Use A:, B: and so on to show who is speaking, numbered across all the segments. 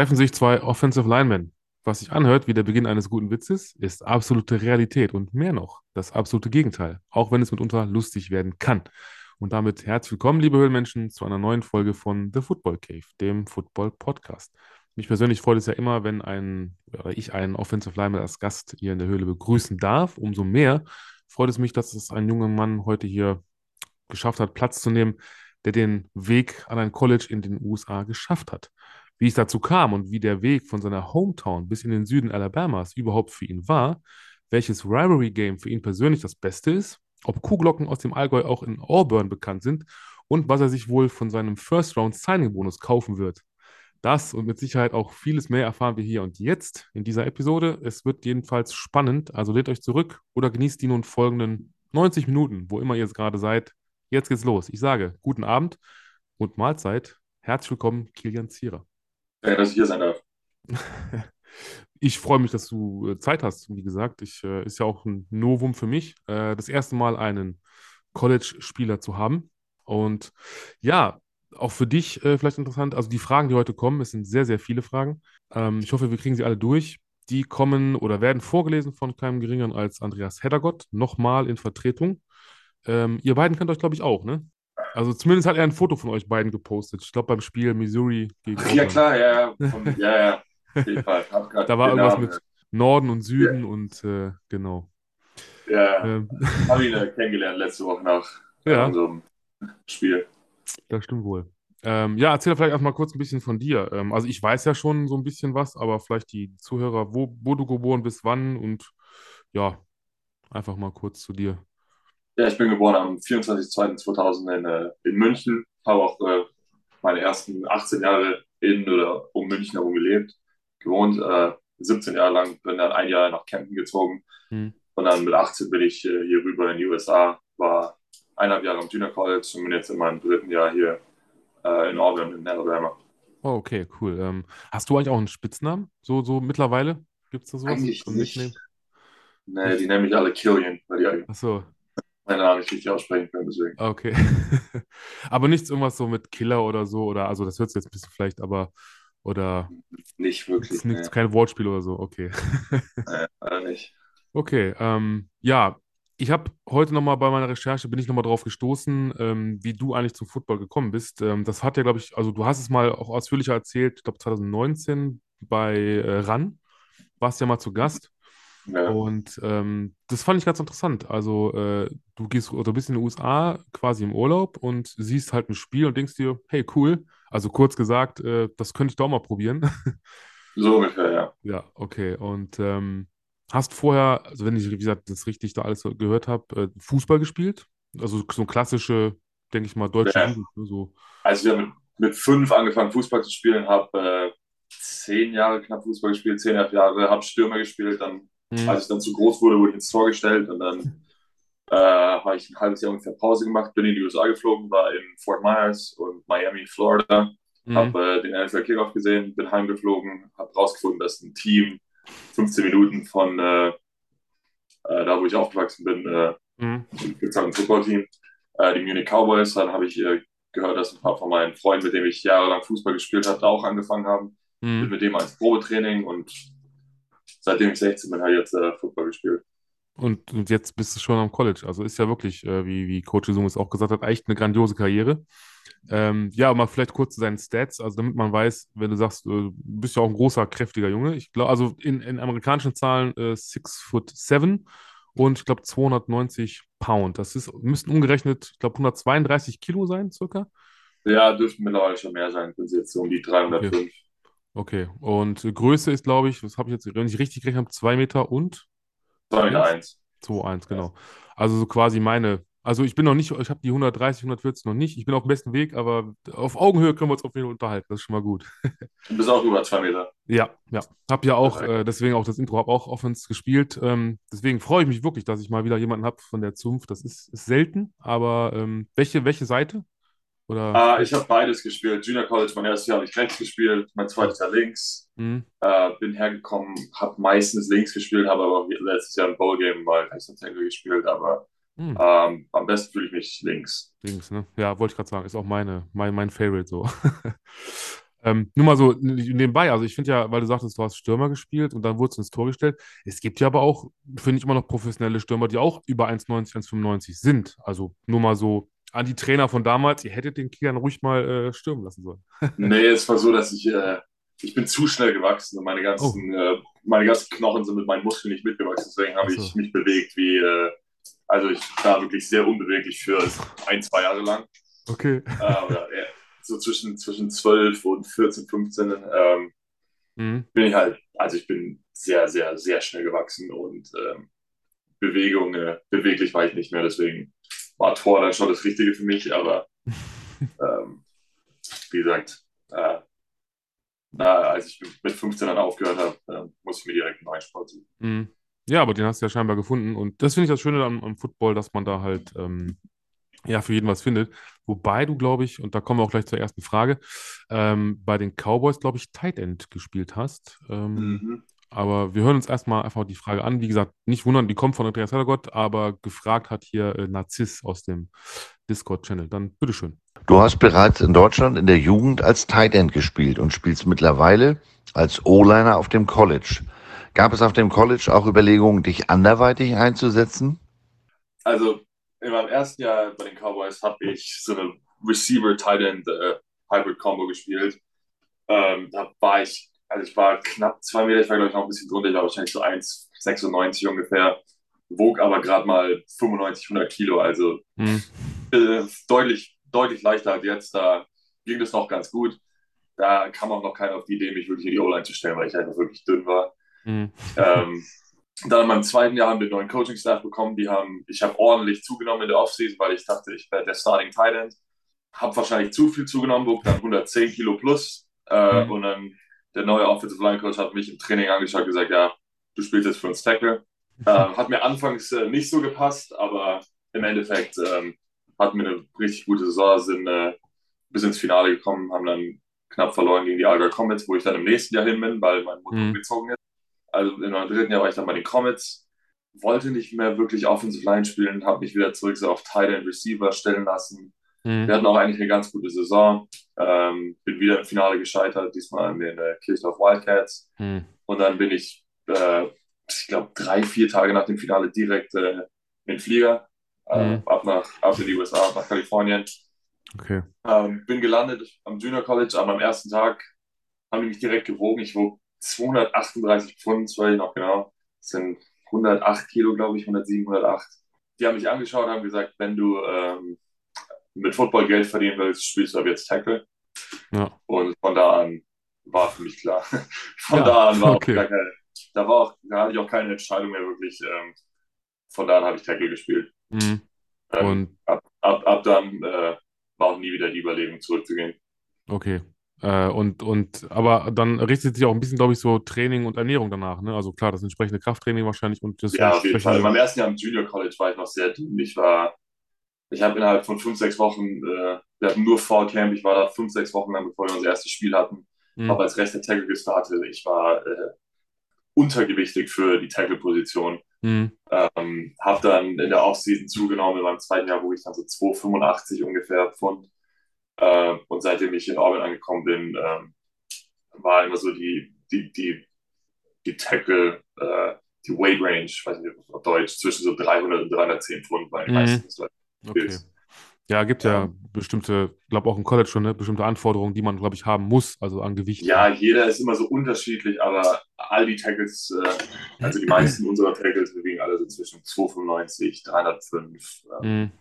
A: treffen sich zwei Offensive Linemen. Was sich anhört wie der Beginn eines guten Witzes, ist absolute Realität und mehr noch, das absolute Gegenteil, auch wenn es mitunter lustig werden kann. Und damit herzlich willkommen, liebe Höhlenmenschen, zu einer neuen Folge von The Football Cave, dem Football Podcast. Mich persönlich freut es ja immer, wenn ein, oder ich einen Offensive Lineman als Gast hier in der Höhle begrüßen darf. Umso mehr freut es mich, dass es ein junger Mann heute hier geschafft hat, Platz zu nehmen, der den Weg an ein College in den USA geschafft hat. Wie es dazu kam und wie der Weg von seiner Hometown bis in den Süden Alabamas überhaupt für ihn war, welches Rivalry-Game für ihn persönlich das Beste ist, ob Kuhglocken aus dem Allgäu auch in Auburn bekannt sind und was er sich wohl von seinem First-Round-Signing-Bonus kaufen wird. Das und mit Sicherheit auch vieles mehr erfahren wir hier und jetzt in dieser Episode. Es wird jedenfalls spannend, also lehnt euch zurück oder genießt die nun folgenden 90 Minuten, wo immer ihr jetzt gerade seid. Jetzt geht's los. Ich sage guten Abend und Mahlzeit. Herzlich willkommen, Kilian Zierer.
B: Danke, dass ich hier sein darf.
A: Ich freue mich, dass du äh, Zeit hast. Wie gesagt, ich, äh, ist ja auch ein Novum für mich, äh, das erste Mal einen College-Spieler zu haben. Und ja, auch für dich äh, vielleicht interessant. Also die Fragen, die heute kommen, es sind sehr, sehr viele Fragen. Ähm, ich hoffe, wir kriegen sie alle durch. Die kommen oder werden vorgelesen von keinem Geringeren als Andreas Heddergott, nochmal in Vertretung. Ähm, ihr beiden kennt euch, glaube ich, auch, ne? Also zumindest hat er ein Foto von euch beiden gepostet. Ich glaube beim Spiel Missouri
B: gegen. Ach, ja, klar, ja, ja. Von, ja, ja. Auf jeden Fall.
A: da war irgendwas Namen, mit Norden und Süden ja. und äh, genau.
B: Ja, ähm. habe ihn äh, kennengelernt letzte Woche nach ja. unserem Spiel.
A: Das stimmt wohl. Ähm, ja, erzähl vielleicht erstmal kurz ein bisschen von dir. Ähm, also ich weiß ja schon so ein bisschen was, aber vielleicht die Zuhörer, wo, wo du geboren bist, wann und ja, einfach mal kurz zu dir.
B: Ja, ich bin geboren am 24.02.2000 in, äh, in München, habe auch äh, meine ersten 18 Jahre in oder um München herum gelebt, gewohnt, äh, 17 Jahre lang, bin dann ein Jahr nach Camden gezogen hm. und dann mit 18 bin ich äh, hier rüber in die USA, war eineinhalb Jahre am Junior College und bin jetzt in meinem dritten Jahr hier äh, in Auburn in Alabama.
A: Oh, okay, cool. Ähm, hast du eigentlich auch einen Spitznamen? So, so mittlerweile? Gibt es da sowas?
B: Eigentlich nicht. Nee, die nennen mich alle Killian, weil die
A: Ach so
B: meinen Namen nicht richtig aussprechen können, deswegen.
A: Okay. aber nichts irgendwas so mit Killer oder so, oder also das hört sich jetzt ein bisschen vielleicht, aber oder
B: nicht wirklich.
A: Nichts, nee. kein Wortspiel oder so, okay.
B: nee, leider nicht.
A: Okay, ähm, ja, ich habe heute nochmal bei meiner Recherche, bin ich nochmal drauf gestoßen, ähm, wie du eigentlich zum Football gekommen bist. Ähm, das hat ja, glaube ich, also du hast es mal auch ausführlicher erzählt, ich glaube 2019 bei äh, RAN, warst ja mal zu Gast. Ja. Und ähm, das fand ich ganz interessant. Also, äh, du gehst oder bist in den USA quasi im Urlaub und siehst halt ein Spiel und denkst dir, hey, cool. Also kurz gesagt, äh, das könnte ich doch mal probieren.
B: So ungefähr, ja.
A: Ja, okay. Und ähm, hast vorher, also wenn ich, wie gesagt, das richtig da alles gehört habe, äh, Fußball gespielt? Also so klassische, denke ich mal, deutsche ja. Jugend.
B: Ne, so. Also ich habe mit, mit fünf angefangen, Fußball zu spielen, habe äh, zehn Jahre knapp Fußball gespielt, zehn Jahre, habe Stürmer gespielt, dann Mhm. Als ich dann zu groß wurde, wurde ich ins Tor gestellt und dann äh, habe ich ein halbes Jahr ungefähr Pause gemacht, bin in die USA geflogen, war in Fort Myers und Miami, Florida, mhm. habe äh, den NFL Kickoff gesehen, bin heimgeflogen, habe rausgefunden, dass ein Team 15 Minuten von äh, äh, da, wo ich aufgewachsen bin, äh, mhm. gibt halt ein Footballteam, äh, die Munich Cowboys. Dann habe ich äh, gehört, dass ein paar von meinen Freunden, mit denen ich jahrelang Fußball gespielt habe, da auch angefangen haben. Mhm. Bin mit dem als Probetraining und seitdem ich 16 bin, habe ich jetzt äh, Football gespielt.
A: Und, und, jetzt bist du schon am College. Also ist ja wirklich, äh, wie, wie Coach Isung es auch gesagt hat, echt eine grandiose Karriere. Ähm, ja, mal vielleicht kurz zu deinen Stats, also damit man weiß, wenn du sagst, äh, du bist ja auch ein großer, kräftiger Junge. Ich glaube, also in, in amerikanischen Zahlen äh, 6 foot 7 und ich glaube 290 Pound. Das ist, müssten umgerechnet, ich glaube, 132 Kilo sein, circa.
B: Ja, dürften mittlerweile schon mehr sein, sind jetzt so um die 305. Okay.
A: Okay, und Größe ist, glaube ich, was habe ich jetzt, wenn ich richtig gerechnet habe, 2 Meter und?
B: 2 Meter 1.
A: 2, 1, genau. Also so quasi meine, also ich bin noch nicht, ich habe die 130, 140 noch nicht, ich bin auf dem besten Weg, aber auf Augenhöhe können wir uns auf jeden Fall unterhalten, das ist schon mal gut.
B: Du bist auch über 2 Meter.
A: Ja, ja. Habe ja auch, äh, deswegen auch das Intro, habe auch Offense gespielt. Ähm, deswegen freue ich mich wirklich, dass ich mal wieder jemanden habe von der Zunft. Das ist, ist selten, aber ähm, welche, welche Seite?
B: Oder? Uh, ich habe beides gespielt. Junior College, mein erstes Jahr habe ich rechts gespielt, mein zweites Jahr links. Mhm. Uh, bin hergekommen, habe meistens links gespielt, habe aber letztes Jahr ein Bowl-Game mal rechts und Tackle gespielt, aber mhm. um, am besten fühle ich mich links.
A: Links, ne? Ja, wollte ich gerade sagen, ist auch meine, mein, mein Favorite so. Ähm, nur mal so nebenbei, also ich finde ja, weil du sagtest, du hast Stürmer gespielt und dann wurdest du ins Tor gestellt. Es gibt ja aber auch, finde ich, immer noch professionelle Stürmer, die auch über 1,90, 1,95 sind. Also nur mal so an die Trainer von damals, ihr hättet den Kilian ruhig mal äh, stürmen lassen sollen.
B: nee, es war so, dass ich, äh, ich bin zu schnell gewachsen und meine ganzen, oh. äh, meine ganzen Knochen sind mit meinen Muskeln nicht mitgewachsen. Deswegen habe so. ich mich bewegt wie, äh, also ich war wirklich sehr unbeweglich für ein, zwei Jahre lang.
A: Okay.
B: Äh, oder, so zwischen, zwischen 12 und 14, 15 ähm, mhm. bin ich halt, also ich bin sehr, sehr, sehr schnell gewachsen und ähm, Bewegung, äh, beweglich war ich nicht mehr, deswegen war Tor dann schon das Richtige für mich, aber ähm, wie gesagt, äh, na, als ich mit 15 dann aufgehört habe, äh, muss ich mir direkt einen neuen Sport suchen.
A: Mhm. Ja, aber den hast du ja scheinbar gefunden und das finde ich das Schöne am, am Football, dass man da halt ähm, ja, für jeden was findet. Wobei du, glaube ich, und da kommen wir auch gleich zur ersten Frage, ähm, bei den Cowboys, glaube ich, Tight End gespielt hast. Ähm, mhm. Aber wir hören uns erstmal einfach die Frage an. Wie gesagt, nicht wundern, die kommt von Andreas Hellergott, aber gefragt hat hier äh, Narziss aus dem Discord-Channel. Dann bitteschön.
C: Du hast bereits in Deutschland in der Jugend als Tight End gespielt und spielst mittlerweile als O-Liner auf dem College. Gab es auf dem College auch Überlegungen, dich anderweitig einzusetzen?
B: Also in meinem ersten Jahr bei den Cowboys habe ich so eine Receiver-Tight-End-Hybrid-Combo äh, gespielt. Ähm, da war ich, also ich war knapp zwei Meter, ich war glaube ich noch ein bisschen drunter, ich war wahrscheinlich so 1,96 ungefähr, wog aber gerade mal 95, 100 Kilo, also mhm. äh, deutlich, deutlich leichter als jetzt. Da ging das noch ganz gut. Da kam auch noch keiner auf die Idee, mich wirklich in die O-Line zu stellen, weil ich einfach wirklich dünn war. Mhm. Ähm, dann in meinem zweiten Jahr haben wir einen neuen Coaching-Staff bekommen. Die haben, ich habe ordentlich zugenommen in der Offseason, weil ich dachte, ich werde der Starting Tight End. Habe wahrscheinlich zu viel zugenommen, wog dann 110 Kilo plus. Äh, mhm. Und dann der neue Offensive Line Coach hat mich im Training angeschaut und gesagt, ja, du spielst jetzt für uns Tackle. Äh, hat mir anfangs äh, nicht so gepasst, aber im Endeffekt ähm, hatten wir eine richtig gute Saison, sind äh, bis ins Finale gekommen, haben dann knapp verloren gegen die Alga Comets, wo ich dann im nächsten Jahr hin bin, weil mein Mutter mhm. gezogen ist also in meinem dritten Jahr war ich dann bei den Comets, wollte nicht mehr wirklich Offensive Line spielen, habe mich wieder zurück so auf Tight End Receiver stellen lassen. Mhm. Wir hatten auch eigentlich eine ganz gute Saison. Ähm, bin wieder im Finale gescheitert, diesmal in den äh, Kirchdorf Wildcats. Mhm. Und dann bin ich, äh, ich glaube, drei, vier Tage nach dem Finale direkt äh, in den Flieger, äh, mhm. ab, nach, ab in die USA, nach Kalifornien.
A: Okay.
B: Ähm, bin gelandet am Junior College, aber am ersten Tag haben die mich direkt gewogen. Ich wog 238 Pfund, das weiß ich noch genau. Das sind 108 Kilo, glaube ich, 107, 108. Die haben mich angeschaut, haben gesagt, wenn du ähm, mit Football Geld verdienen willst, spielst du ab jetzt Tackle. Ja. Und von da an war für mich klar. von ja, da an war okay. auch keine, da war auch, da hatte ich auch keine Entscheidung mehr wirklich. Ähm, von da an habe ich Tackle gespielt. Mhm. Ähm, und ab, ab, ab dann äh, war auch nie wieder die Überlegung zurückzugehen.
A: Okay, äh, und, und, aber dann richtet sich auch ein bisschen, glaube ich, so Training und Ernährung danach. Ne? Also klar, das entsprechende Krafttraining wahrscheinlich und das.
B: Ja, auf jeden Fall. In meinem ersten Jahr im Junior College war ich noch sehr dünn. Ich war, ich habe innerhalb von fünf, sechs Wochen, äh, wir hatten nur Fall Camp, ich war da fünf, sechs Wochen lang, bevor wir unser erstes Spiel hatten, mhm. habe als rechter Tackle gestartet. Ich war äh, untergewichtig für die Tackle-Position. Mhm. Ähm, habe dann in der Offseason zugenommen, in meinem zweiten Jahr, wo ich dann so 2,85 ungefähr Pfund äh, und seitdem ich in Orbit angekommen bin, ähm, war immer so die, die, die, die Tackle, äh, die Weight Range, weiß nicht auf Deutsch, zwischen so 300 und 310 Pfund bei den mhm. meisten.
A: Okay. Ja, gibt ja, ja bestimmte, glaube auch im College schon, ne, bestimmte Anforderungen, die man, glaube ich, haben muss, also an Gewicht.
B: Ja, jeder ist immer so unterschiedlich, aber all die Tackles, äh, also die meisten unserer Tackles bewegen alle so zwischen 295, 305 äh, mhm.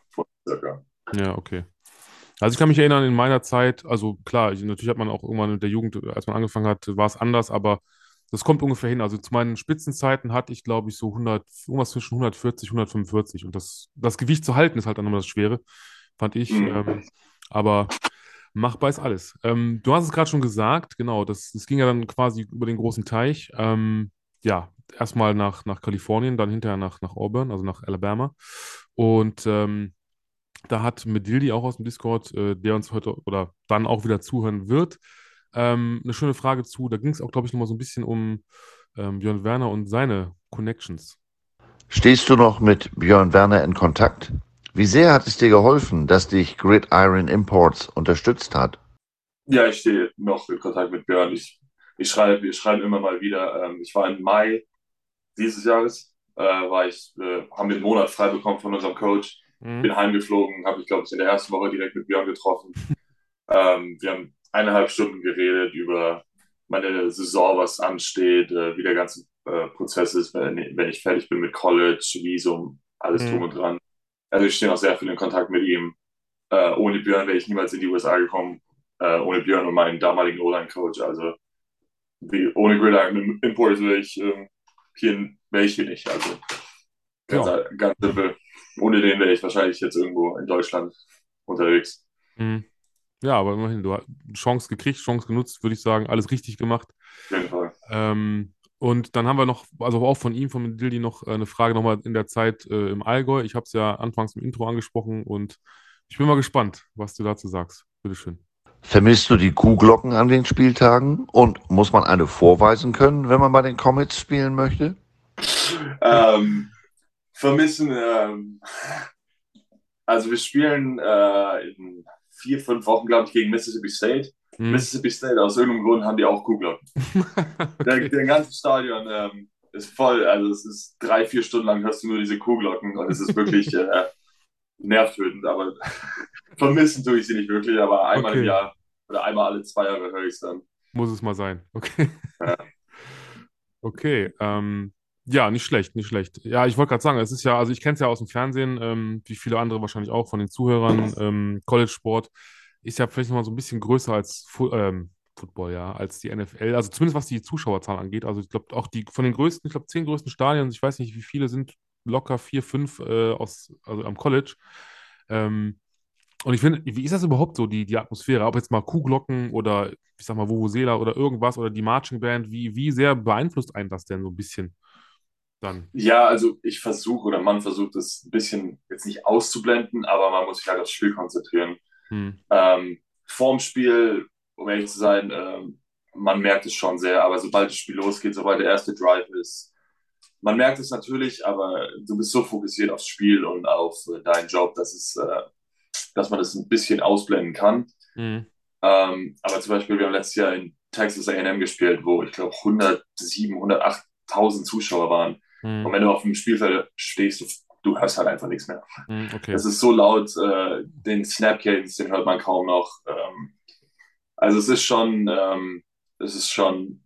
B: Circa.
A: Ja, okay. Also ich kann mich erinnern, in meiner Zeit, also klar, ich, natürlich hat man auch irgendwann in der Jugend, als man angefangen hat, war es anders, aber das kommt ungefähr hin. Also zu meinen Spitzenzeiten hatte ich, glaube ich, so 100, irgendwas zwischen 140, 145. Und das, das Gewicht zu halten ist halt dann immer das Schwere, fand ich. Mhm. Ähm, aber machbar ist alles. Ähm, du hast es gerade schon gesagt, genau, das, das ging ja dann quasi über den großen Teich. Ähm, ja, erstmal nach, nach Kalifornien, dann hinterher nach, nach Auburn, also nach Alabama. Und ähm, da hat Medildi auch aus dem Discord, äh, der uns heute oder dann auch wieder zuhören wird, ähm, eine schöne Frage zu. Da ging es auch, glaube ich, nochmal so ein bisschen um ähm, Björn Werner und seine Connections.
C: Stehst du noch mit Björn Werner in Kontakt? Wie sehr hat es dir geholfen, dass dich Gridiron Imports unterstützt hat?
B: Ja, ich stehe noch in Kontakt mit Björn. Ich, ich schreibe, wir schreiben immer mal wieder. Ähm, ich war im Mai dieses Jahres, äh, war ich, äh, haben wir einen Monat frei bekommen von unserem Coach. Mhm. Bin heimgeflogen, habe ich glaube ich in der ersten Woche direkt mit Björn getroffen. ähm, wir haben eineinhalb Stunden geredet über meine Saison, was ansteht, äh, wie der ganze äh, Prozess ist, wenn, wenn ich fertig bin mit College, Visum, alles mhm. drum und dran. Also ich stehe auch sehr viel in Kontakt mit ihm. Äh, ohne Björn wäre ich niemals in die USA gekommen. Äh, ohne Björn und meinen damaligen O-Line-Coach. Also wie, ohne Gridiron Imports wäre ich ähm, hier, wäre ich hier nicht. Also ganz, ja. ganz simpel. Ohne den wäre ich wahrscheinlich jetzt irgendwo in Deutschland unterwegs.
A: Mhm. Ja, aber immerhin, du hast Chance gekriegt, Chance genutzt, würde ich sagen, alles richtig gemacht. Ähm, und dann haben wir noch, also auch von ihm, von Dildi, noch äh, eine Frage nochmal in der Zeit äh, im Allgäu. Ich habe es ja anfangs im Intro angesprochen und ich bin mal gespannt, was du dazu sagst. Bitteschön.
C: Vermisst du die Kuhglocken an den Spieltagen und muss man eine vorweisen können, wenn man bei den Comets spielen möchte?
B: Ähm, vermissen, ähm, also wir spielen äh, in vier, fünf Wochen, glaube ich, gegen Mississippi State. Hm. Mississippi State, aus irgendeinem Grund haben die auch Kuhglocken. okay. der, ganze Stadion ähm, ist voll, also es ist drei, vier Stunden lang hörst du nur diese Kuhglocken und es ist wirklich äh, nervtötend, aber vermissen tue ich sie nicht wirklich, aber einmal okay. im Jahr oder einmal alle zwei Jahre höre ich es dann.
A: Muss es mal sein, okay. Ja. Okay, ähm, ja, nicht schlecht, nicht schlecht. Ja, ich wollte gerade sagen, es ist ja, also ich kenne es ja aus dem Fernsehen, ähm, wie viele andere wahrscheinlich auch von den Zuhörern. Ähm, College-Sport ist ja vielleicht nochmal so ein bisschen größer als Fu ähm, Football, ja, als die NFL. Also zumindest was die Zuschauerzahl angeht. Also ich glaube auch die von den größten, ich glaube zehn größten Stadien, ich weiß nicht, wie viele sind locker vier, fünf äh, aus, also am College. Ähm, und ich finde, wie ist das überhaupt so, die, die Atmosphäre? Ob jetzt mal Kuhglocken oder ich sag mal Vuvuzela oder irgendwas oder die Marching Band, wie, wie sehr beeinflusst einen das denn so ein bisschen? Dann?
B: Ja, also ich versuche oder man versucht es ein bisschen jetzt nicht auszublenden, aber man muss sich halt aufs Spiel konzentrieren. Hm. Ähm, vorm Spiel, um ehrlich zu sein, ähm, man merkt es schon sehr, aber sobald das Spiel losgeht, sobald der erste Drive ist, man merkt es natürlich, aber du bist so fokussiert aufs Spiel und auf äh, deinen Job, dass, es, äh, dass man das ein bisschen ausblenden kann. Mhm. Ähm, aber zum Beispiel, wir haben letztes Jahr in Texas AM gespielt, wo ich glaube 107, 108.000 Zuschauer waren. Mhm. Und wenn du auf dem Spielfeld stehst, du, du hörst halt einfach nichts mehr. Mhm, okay. Es ist so laut, äh, den Snap den hört man kaum noch. Ähm, also es ist schon, ähm, es ist schon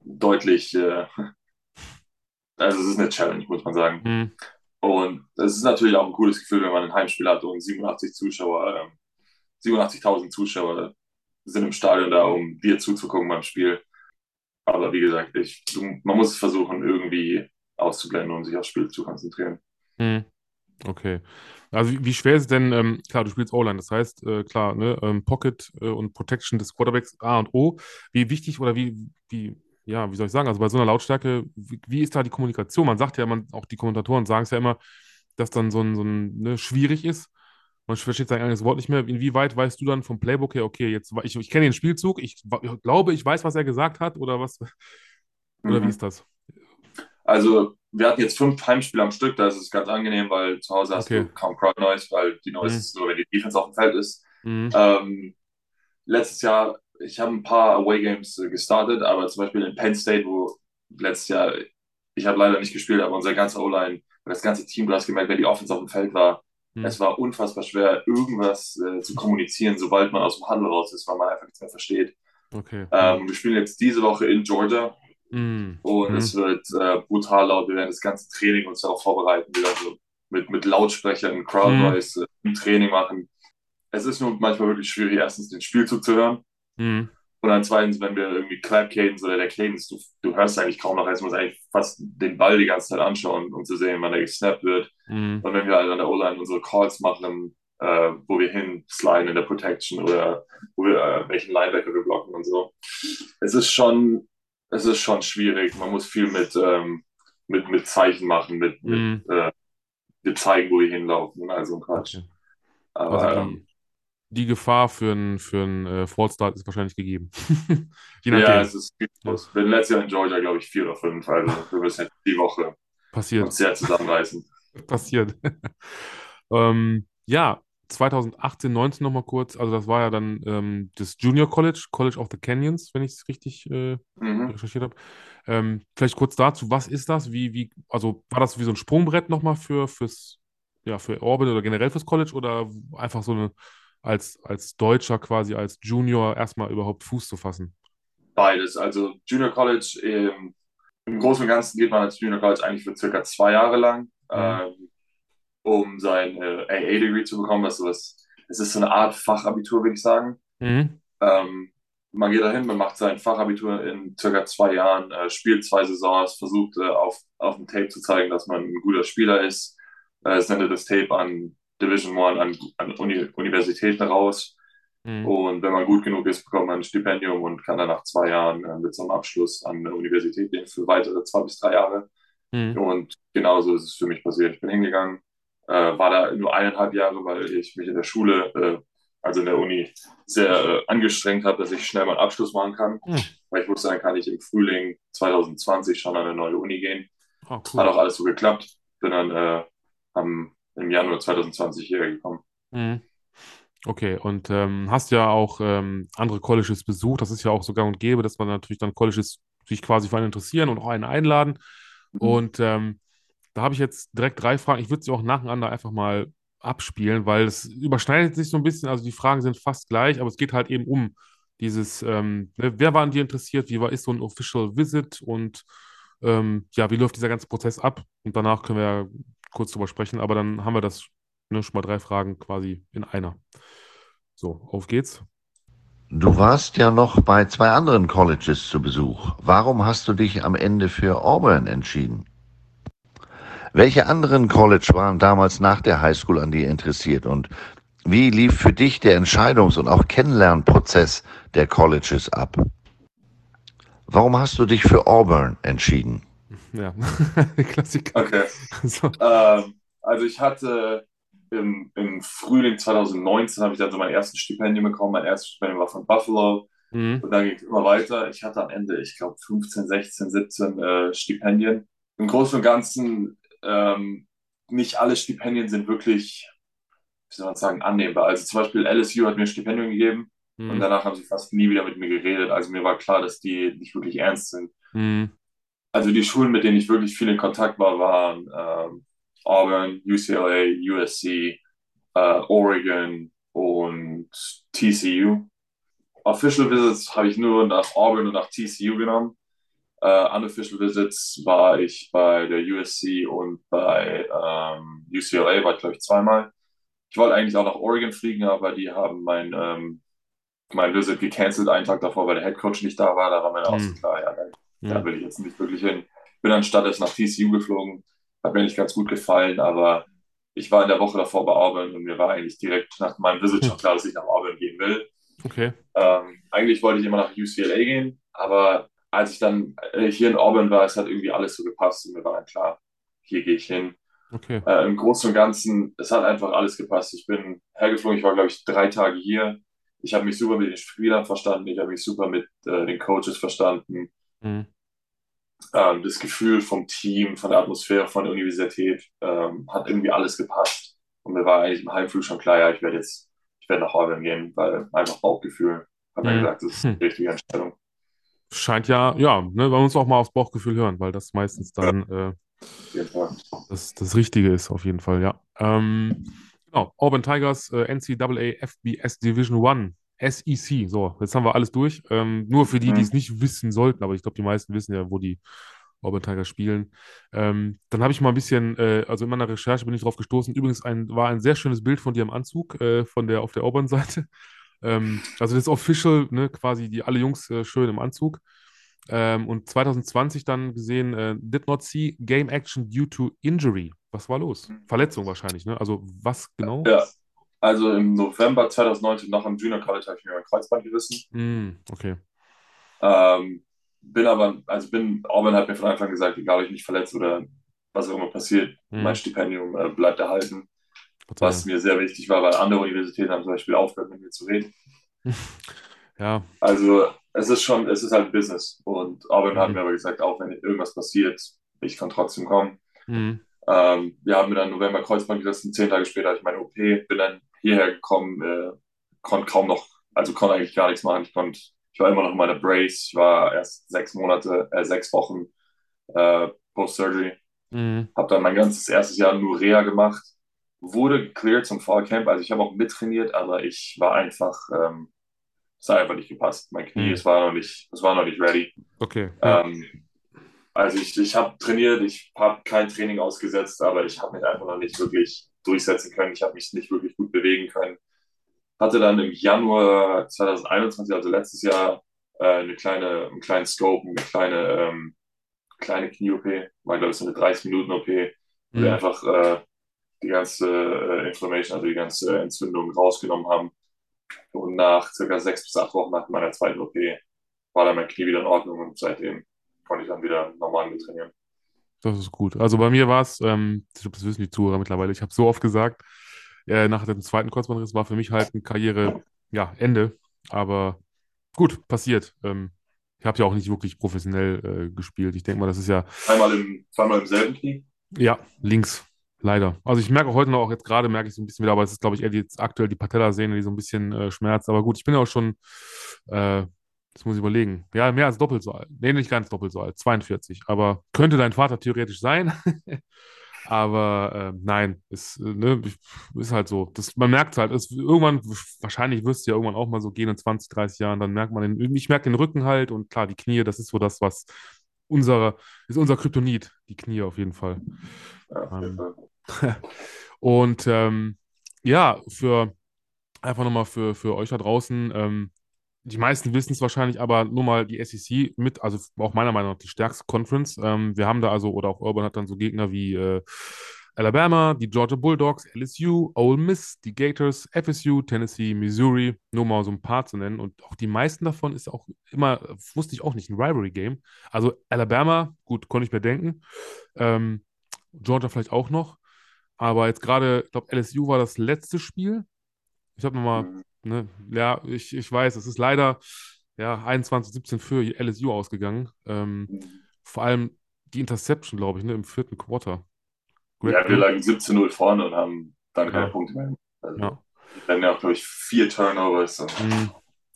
B: deutlich, äh, also es ist eine Challenge, muss man sagen. Mhm. Und es ist natürlich auch ein cooles Gefühl, wenn man ein Heimspiel hat und 87 Zuschauer, äh, 87.000 Zuschauer sind im Stadion da, um dir zuzugucken beim Spiel. Aber wie gesagt, ich, man muss es versuchen, irgendwie auszublenden und sich aufs Spiel zu konzentrieren.
A: Hm. Okay. Also wie, wie, schwer ist es denn, ähm, klar, du spielst O-Line, das heißt, äh, klar, ne, ähm, Pocket äh, und Protection des Quarterbacks A und O. Wie wichtig oder wie, wie, ja, wie soll ich sagen, also bei so einer Lautstärke, wie, wie ist da die Kommunikation? Man sagt ja immer, auch die Kommentatoren sagen es ja immer, dass dann so ein, so ein ne, schwierig ist. Man versteht sein eigenes Wort nicht mehr. Inwieweit weißt du dann vom Playbook her, okay, jetzt ich, ich kenne den Spielzug, ich, ich, glaube, ich weiß, was er gesagt hat oder was? Oder mhm. wie ist das?
B: Also wir hatten jetzt fünf Heimspiele am Stück, da ist es ganz angenehm, weil zu Hause hast okay. du kaum Crowd Noise, weil die Noise mhm. ist nur, wenn die Defense auf dem Feld ist. Mhm. Ähm, letztes Jahr, ich habe ein paar Away Games gestartet, aber zum Beispiel in Penn State, wo letztes Jahr, ich habe leider nicht gespielt, aber unser ganzer O-Line, das ganze Team, du hast gemerkt, wenn die Offense auf dem Feld war, mhm. es war unfassbar schwer, irgendwas äh, zu kommunizieren, sobald man aus dem Handel raus ist, weil man einfach nichts mehr versteht. Okay. Ähm, wir spielen jetzt diese Woche in Georgia Mm. Und es wird äh, brutal laut. Wir werden das ganze Training uns darauf vorbereiten, wieder so mit, mit Lautsprechern, Crowd mm. Noise äh, Training machen. Es ist nur manchmal wirklich schwierig, erstens den Spielzug zu hören. Mm. Und dann zweitens, wenn wir irgendwie Clap Cadence oder der Cadence, du, du hörst eigentlich kaum noch, es muss eigentlich fast den Ball die ganze Zeit anschauen, um zu sehen, wann er gesnappt wird. Mm. Und wenn wir halt an der O-Line unsere Calls machen, äh, wo wir hin sliden in der Protection oder wo wir äh, welchen Linebacker wir blocken und so. Es ist schon es ist schon schwierig. Man muss viel mit, ähm, mit, mit Zeichen machen, mit, mhm. mit äh, wir zeigen, wo wir hinlaufen und all so ein Quatsch. Okay.
A: Aber also die, ähm, die, Gefahr für einen für äh, Fallstart ist wahrscheinlich gegeben.
B: ja, es ist groß. Wir hatten letztes Jahr in Georgia, glaube ich, vier oder fünf. Also wir müssen jetzt die Woche
A: Passiert.
B: uns sehr zusammenreißen.
A: Passiert. ähm, ja, 2018, 19 nochmal kurz. Also das war ja dann ähm, das Junior College, College of the Canyons, wenn ich es richtig äh,
B: Mhm.
A: recherchiert habe. Ähm, vielleicht kurz dazu, was ist das? Wie, wie, also war das wie so ein Sprungbrett nochmal für, fürs, ja, für Auburn oder generell fürs College oder einfach so eine, als, als Deutscher quasi, als Junior erstmal überhaupt Fuß zu fassen?
B: Beides. Also Junior College, ähm, im Großen und Ganzen geht man als Junior College eigentlich für circa zwei Jahre lang, ähm, um sein äh, AA-Degree zu bekommen, was sowas, es ist so eine Art Fachabitur, würde ich sagen.
A: Mhm.
B: Ähm, man geht dahin, man macht sein Fachabitur in circa zwei Jahren, äh, spielt zwei Saisons, versucht äh, auf, auf dem Tape zu zeigen, dass man ein guter Spieler ist, äh, sendet das Tape an Division One, an, an Uni Universitäten raus.
A: Mhm.
B: Und wenn man gut genug ist, bekommt man ein Stipendium und kann dann nach zwei Jahren äh, mit so einem Abschluss an eine Universität gehen für weitere zwei bis drei Jahre.
A: Mhm.
B: Und genauso ist es für mich passiert. Ich bin hingegangen, war da nur eineinhalb Jahre, weil ich mich in der Schule, äh, also in der Uni, sehr äh, angestrengt habe, dass ich schnell mal einen Abschluss machen kann.
A: Mhm.
B: Weil ich wusste, dann kann ich im Frühling 2020 schon an eine neue Uni gehen. Hat
A: cool.
B: auch alles so geklappt. Bin dann äh, am, im Januar 2020 hierher gekommen.
A: Mhm. Okay, und ähm, hast ja auch ähm, andere Colleges besucht. Das ist ja auch so gang und gäbe, dass man natürlich dann Colleges sich quasi für einen interessieren und auch einen einladen. Und ähm, da habe ich jetzt direkt drei Fragen. Ich würde sie auch nacheinander einfach mal abspielen, weil es überschneidet sich so ein bisschen. Also die Fragen sind fast gleich, aber es geht halt eben um dieses, ähm, ne, wer war an dir interessiert, wie war, ist so ein Official Visit und ähm, ja, wie läuft dieser ganze Prozess ab? Und danach können wir ja kurz drüber sprechen, aber dann haben wir das ne, schon mal drei Fragen quasi in einer. So, auf geht's.
C: Du warst ja noch bei zwei anderen Colleges zu Besuch. Warum hast du dich am Ende für Auburn entschieden? Welche anderen College waren damals nach der Highschool an dir interessiert und wie lief für dich der Entscheidungs- und auch Kennenlernprozess der Colleges ab? Warum hast du dich für Auburn entschieden?
A: Ja, Klassiker.
B: Okay.
A: So.
B: Ähm, also ich hatte im, im Frühling 2019 habe ich dann so mein erstes Stipendium bekommen. Mein erstes Stipendium war von Buffalo
A: Mhm.
B: und dann ging es immer weiter. Ich hatte am Ende, ich glaube, 15, 16, 17 äh, Stipendien. Im Großen und Ganzen, ähm, nicht alle Stipendien sind wirklich, wie soll man sagen, annehmbar. Also zum Beispiel LSU hat mir ein Stipendium gegeben und
A: Mhm.
B: danach haben sie fast nie wieder mit mir geredet. Also mir war klar, dass die nicht wirklich ernst sind.
A: Mhm.
B: Also die Schulen, mit denen ich wirklich viel in Kontakt war, waren ähm, Auburn, UCLA, USC, äh, Oregon und TCU. Official Visits habe ich nur nach Auburn und nach TCU genommen. Äh, unofficial Visits war ich bei der USC und bei ähm, UCLA, war ich glaube ich zweimal. Ich wollte eigentlich auch nach Oregon fliegen, aber die haben mein, ähm, mein Visit gecancelt einen Tag davor, weil der Head Coach nicht da war. Da war mir auch so
A: Hm.
B: klar, ja, da
A: Ja.
B: will ich jetzt nicht wirklich hin. Bin dann stattdessen nach TCU geflogen. Hat mir nicht ganz gut gefallen, aber ich war in der Woche davor bei Auburn und mir war eigentlich direkt nach meinem Visit schon klar, dass ich nach Auburn gehen will.
A: Okay.
B: Ähm, eigentlich wollte ich immer nach UCLA gehen, aber als ich dann äh, hier in Auburn war, es hat irgendwie alles so gepasst und mir war dann klar, hier gehe ich hin.
A: Okay.
B: Äh, Im Großen und Ganzen, es hat einfach alles gepasst. Ich bin hergeflogen, ich war, glaube ich, drei Tage hier. Ich habe mich super mit den Spielern verstanden, ich habe mich super mit äh, den Coaches verstanden.
A: Mhm.
B: Ähm, das Gefühl vom Team, von der Atmosphäre, von der Universität, ähm, hat irgendwie alles gepasst. Und mir war eigentlich im Heimflug schon klar, ja, ich werde jetzt, ich werde nach Auburn gehen, weil einfach Bauchgefühl hat mir
A: Mhm.
B: gesagt, das ist die richtige Entscheidung.
A: Scheint ja, ja, ne, man muss auch mal aufs Bauchgefühl hören, weil das meistens dann äh,
B: jeden Fall.
A: das, das Richtige ist, auf jeden Fall, ja. Ähm, genau, Auburn Tigers, äh, NCAA FBS Division One, SEC. So, jetzt haben wir alles durch. Ähm, nur für die, die
B: Mhm.
A: es nicht wissen sollten, aber ich glaube, die meisten wissen ja, wo die Auburn Tigers spielen. Ähm, dann habe ich mal ein bisschen, äh, also in meiner Recherche bin ich drauf gestoßen. Übrigens ein, war ein sehr schönes Bild von dir im Anzug, äh, von der auf der Auburn-Seite. Ähm, also das ist official, ne, quasi die alle Jungs äh, schön im Anzug. Ähm, und 2020 dann gesehen, äh, did not see game action due to injury. Was war los? Verletzung wahrscheinlich, ne? Also was genau?
B: Ja, also im November 2019 noch am Junior College habe ich mir mein Kreuzband gerissen.
A: Hm, okay.
B: Ähm, bin aber, also bin, Auburn hat mir von Anfang an gesagt, egal ob ich mich verletze oder was auch immer passiert,
A: Hm.
B: mein Stipendium äh, bleibt erhalten. Was mir sehr wichtig war, weil andere Universitäten haben zum Beispiel aufgehört, mit mir zu reden.
A: Ja,
B: Also es ist schon, es ist halt Business. Und Auburn hat
A: Mhm.
B: mir aber gesagt, auch wenn irgendwas passiert, ich kann trotzdem kommen.
A: hm,
B: Ähm, wir haben mir dann November Kreuzband gerissen, zehn Tage später hatte ich meine OP, bin dann hierher gekommen, äh, konnte kaum noch, also konnte eigentlich gar nichts machen. Ich konnte, ich war immer noch in meiner Brace. Ich war erst sechs Monate, äh, sechs Wochen äh, Post-Surgery. Mhm. Habe dann mein ganzes erstes Jahr nur Reha gemacht. Wurde gecleared zum Fall Camp. Also ich habe auch mittrainiert, aber ich war einfach, ähm, es hat einfach nicht gepasst. Mein Knie, mhm. es war noch nicht, es war noch nicht ready.
A: Okay.
B: Ähm, also ich, ich habe trainiert, ich habe kein Training ausgesetzt, aber ich habe mich einfach noch nicht wirklich durchsetzen können. Ich habe mich nicht wirklich gut bewegen können. Hatte dann im Januar 2021, also letztes Jahr, äh, eine kleine, einen kleinen Scope, eine kleine, ähm, kleine Knie-OP, war glaube ich so eine 30-Minuten-OP, wo mhm. einfach äh, die ganze äh, Inflammation, also die ganze Entzündung rausgenommen haben. Und nach circa sechs bis acht Wochen nach meiner zweiten OP war dann mein Knie wieder in Ordnung und seitdem konnte ich dann wieder normal mit trainieren.
A: Das ist gut. Also bei mir war es, ähm, ich glaube, das wissen die Zuhörer mittlerweile, ich habe so oft gesagt, äh, nach dem zweiten Kreuzbandriss war für mich halt ein Karriere, ja, Ende. Aber gut, passiert. Ähm, ich habe ja auch nicht wirklich professionell äh, gespielt. Ich denke mal, das ist ja.
B: Zweimal im, zweimal im selben Knie?
A: Ja, links. Leider. Also ich merke auch heute noch, auch jetzt gerade merke ich so ein bisschen wieder, aber es ist, glaube ich, eher jetzt aktuell die Patellasehne, die so ein bisschen äh, schmerzt. Aber gut, ich bin ja auch schon äh, das muss ich überlegen. Ja, mehr als doppelt so alt. Nee, nicht ganz doppelt so alt. 42. Aber könnte dein Vater theoretisch sein. Aber äh, nein, ist, ne, ist halt so. Das, man merkt es halt. Ist, irgendwann, wahrscheinlich wirst du ja irgendwann auch mal so gehen in 20, 30 Jahren. Dann merkt man den, ich merke den Rücken halt und klar, die Knie, das ist so das, was unsere, ist unser Kryptonit, die Knie auf jeden Fall. Ja, ähm, und ähm, ja, für einfach nochmal für, für euch da draußen, ähm, die meisten wissen es wahrscheinlich, aber nur mal die SEC mit, also auch meiner Meinung nach die stärkste Conference. Ähm, wir haben da also, oder auch Urban hat dann so Gegner wie äh, Alabama, die Georgia Bulldogs, LSU, Ole Miss, die Gators, FSU, Tennessee, Missouri, nur mal so ein paar zu nennen. Und auch die meisten davon ist auch immer, wusste ich auch nicht, ein Rivalry-Game. Also Alabama, gut, konnte ich mir denken. Ähm, Georgia vielleicht auch noch. Aber jetzt gerade, ich glaube, LSU war das letzte Spiel. Ich habe nochmal mhm. Ne? Ja, ich, ich weiß, es ist leider ja, 21-17 für LSU ausgegangen. Ähm, mhm. Vor allem die Interception, glaube ich, ne, im vierten Quarter.
B: Great ja, wir lagen 17-0 vorne und haben dann keine ja. Punkte mehr. Also, ja. Wir hatten ja auch, glaube ich, vier Turnovers. Und,
A: mhm.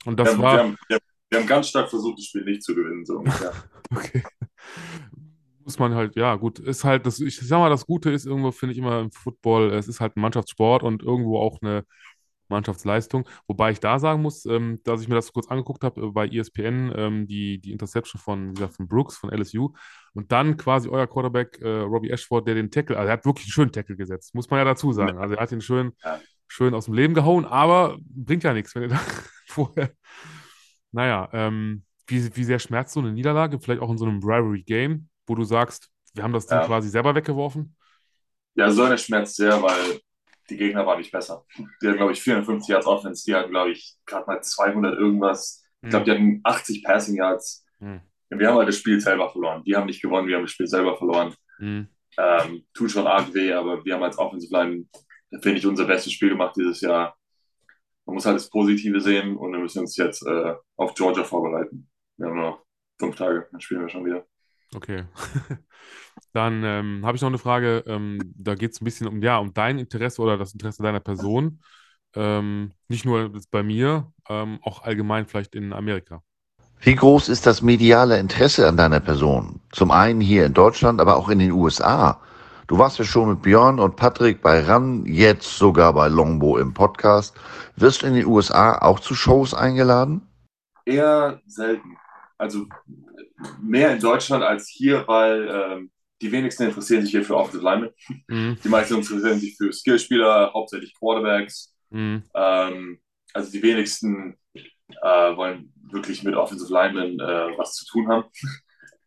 A: und das
B: wir
A: war.
B: wir, haben, wir, wir, haben, ganz stark versucht, das Spiel nicht zu gewinnen, so ungefähr.
A: okay. Muss man halt, ja, gut, ist halt, das, ich sag mal, das Gute ist irgendwo, finde ich immer im Football, es ist halt ein Mannschaftssport und irgendwo auch eine, Mannschaftsleistung. Wobei ich da sagen muss, ähm, dass ich mir das kurz angeguckt habe äh, bei ESPN, ähm, die, die Interception von, wie gesagt, von Brooks von LSU und dann quasi euer Quarterback äh, Robbie Ashford, der den Tackle, also er hat wirklich einen schönen Tackle gesetzt, muss man ja dazu sagen. Also er hat ihn schön, schön aus dem Leben gehauen, aber bringt ja nichts, wenn er da vorher. Naja, ähm, wie, wie sehr schmerzt so eine Niederlage? Vielleicht auch in so einem Rivalry-Game, wo du sagst, wir haben das Ding ja. quasi selber weggeworfen?
B: Ja, so eine schmerzt sehr, weil die Gegner waren nicht besser. Die hatten, glaube ich, 450 Yards Offense, die hatten, glaube ich, gerade mal 200 irgendwas. Ich glaube, die hatten 80 Passing Yards. Mhm. Wir haben halt das Spiel selber verloren. Die haben nicht gewonnen, wir haben das Spiel selber verloren. Mhm. Ähm, tut schon arg weh, aber wir haben als Offensive Line, finde ich, unser bestes Spiel gemacht dieses Jahr. Man muss halt das Positive sehen und wir müssen uns jetzt äh, auf Georgia vorbereiten. Wir haben noch fünf Tage, dann spielen wir schon wieder.
A: Okay. Dann ähm, habe ich noch eine Frage. Ähm, da geht es ein bisschen um, ja, um dein Interesse oder das Interesse deiner Person. Ähm, nicht nur bei mir, ähm, auch allgemein vielleicht in Amerika.
C: Wie groß ist das mediale Interesse an deiner Person? Zum einen hier in Deutschland, aber auch in den USA. Du warst ja schon mit Björn und Patrick bei RAN, jetzt sogar bei Longbow im Podcast. Wirst du in den USA auch zu Shows eingeladen?
B: Eher selten. Also mehr in Deutschland als hier, weil ähm, die wenigsten interessieren sich hier für Offensive Linemen. Mhm. Die meisten interessieren sich für Skillspieler, hauptsächlich Quarterbacks. Mhm. Ähm, also die wenigsten äh, wollen wirklich mit Offensive Linemen äh, was zu tun haben.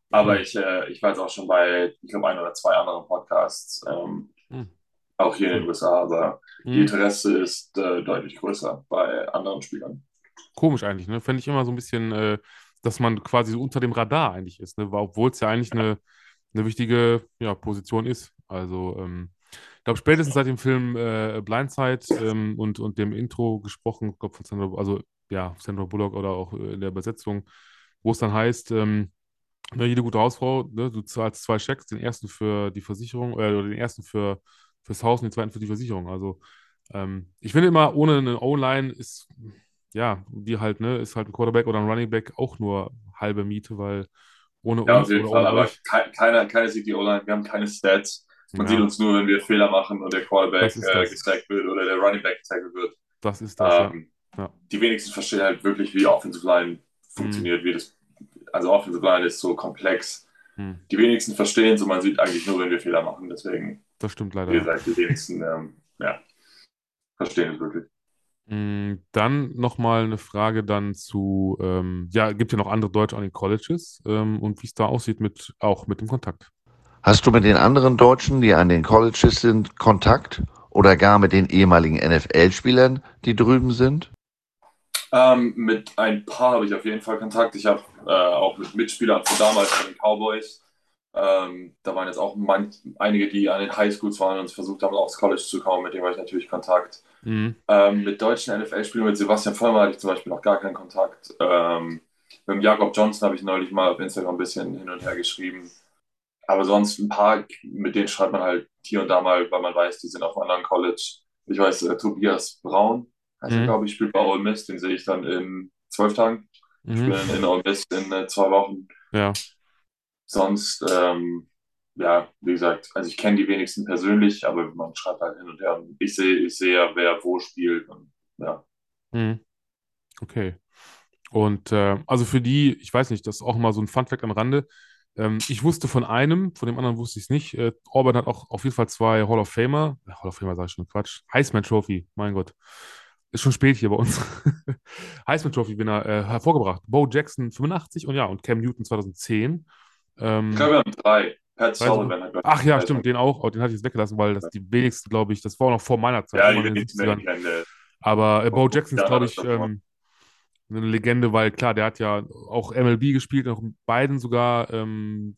B: Aber mhm. ich, äh, ich war jetzt auch schon bei, ich glaube, ein oder zwei anderen Podcasts, ähm, mhm. auch hier in den USA, aber die mhm. Interesse ist äh, deutlich größer bei anderen Spielern.
A: Komisch eigentlich, ne? Fände ich immer so ein bisschen, äh, dass man quasi so unter dem Radar eigentlich ist, ne? Obwohl es ja eigentlich eine eine wichtige ja, Position ist. Also ähm, ich glaube, spätestens seit dem Film äh, Blindside ähm, und, und dem Intro gesprochen, ich glaube von Sandra, also ja, Sandra Bullock oder auch in der Übersetzung, wo es dann heißt, ähm, ne, jede gute Hausfrau, ne, du zahlst zwei Schecks, den ersten für die Versicherung, äh, oder den ersten für fürs Haus und den zweiten für die Versicherung. Also Ähm, ich finde immer, ohne eine O-Line ist, ja, die halt, ne, ist halt ein Quarterback oder ein Running Back auch nur halbe Miete, weil ohne
B: Ja,
A: uns
B: auf jeden Fall, aber
A: euch,
B: keiner, keiner sieht die O-Line, wir haben keine Stats. Man
A: ja,
B: sieht uns nur, wenn wir Fehler machen und der Quarterback äh,
A: das.
B: gesackt wird oder der Running Back getackelt wird.
A: Das ist das, ja.
B: Ähm,
A: Ja.
B: die wenigsten verstehen halt wirklich, wie Offensive Line
A: Mhm.
B: funktioniert, wie das. Also Offensive Line ist so komplex.
A: Hm.
B: Die wenigsten verstehen es und man sieht eigentlich nur, wenn wir Fehler machen. Deswegen,
A: Das stimmt leider,
B: wie
A: ja.
B: gesagt, die wenigsten ähm, ja, verstehen es wirklich.
A: Mm, Dann nochmal eine Frage dann zu, ähm, ja, gibt ja noch andere Deutsche an den Colleges ähm, und wie es da aussieht mit, auch mit dem Kontakt.
C: Hast du mit den anderen Deutschen, die an den Colleges sind, Kontakt? Oder gar mit den ehemaligen NFL-Spielern, die drüben sind?
B: Ähm, mit ein paar habe ich auf jeden Fall Kontakt. Ich habe äh, auch mit Mitspielern von damals von den Cowboys. Ähm, da waren jetzt auch manch, einige, die an den Highschools waren und versucht haben, aufs College zu kommen. Mit denen habe ich natürlich Kontakt.
A: Mhm.
B: Ähm, mit deutschen NFL-Spielern, mit Sebastian Vollmer hatte ich zum Beispiel noch gar keinen Kontakt. Ähm, mit Jakob Johnson habe ich neulich mal auf Instagram ein bisschen hin und her geschrieben. Aber sonst ein paar, mit denen schreibt man halt hier und da mal, weil man weiß, die sind auf einem anderen College. Ich weiß, äh, Tobias Braun, heißt er,
A: Mhm.
B: glaube ich, spielt bei Ole Miss. Den sehe ich dann in zwölf Tagen. Ich
A: Mhm.
B: bin in Ole Miss in äh, zwei Wochen.
A: Ja,
B: Sonst, ähm, ja, wie gesagt, also ich kenne die wenigsten persönlich, aber man schreibt halt hin und her. Ich sehe, ich sehe ja, wer wo spielt. Und ja.
A: mhm. Okay. Und äh, also für die, ich weiß nicht, das ist auch mal so ein Funfact am Rande. Ähm, ich wusste von einem, von dem anderen wusste ich es nicht. Äh, Auburn hat auch auf jeden Fall zwei Hall of Famer. Äh, Hall of Famer sage ich schon Quatsch. Heisman Trophy, mein Gott. Ist schon spät hier bei uns. Heisman Trophy-Winner äh, hervorgebracht. Bo Jackson 85 und ja, und Cam Newton 2010. Ähm,
B: Ich glaube, wir haben drei. Pat
A: ich
B: Sullivan hat, ich,
A: ach ja, stimmt, den auch. Oh, den hatte ich jetzt weggelassen, weil das die wenigsten, glaube ich, das war auch noch vor meiner Zeit,
B: Ja,
A: in den
B: wenigsten
A: 70ern.
B: kennen der.
A: Aber äh, Bo Jackson ist, glaube ich, ähm, eine Legende, weil klar, der hat ja auch MLB gespielt, auch in beiden sogar ähm,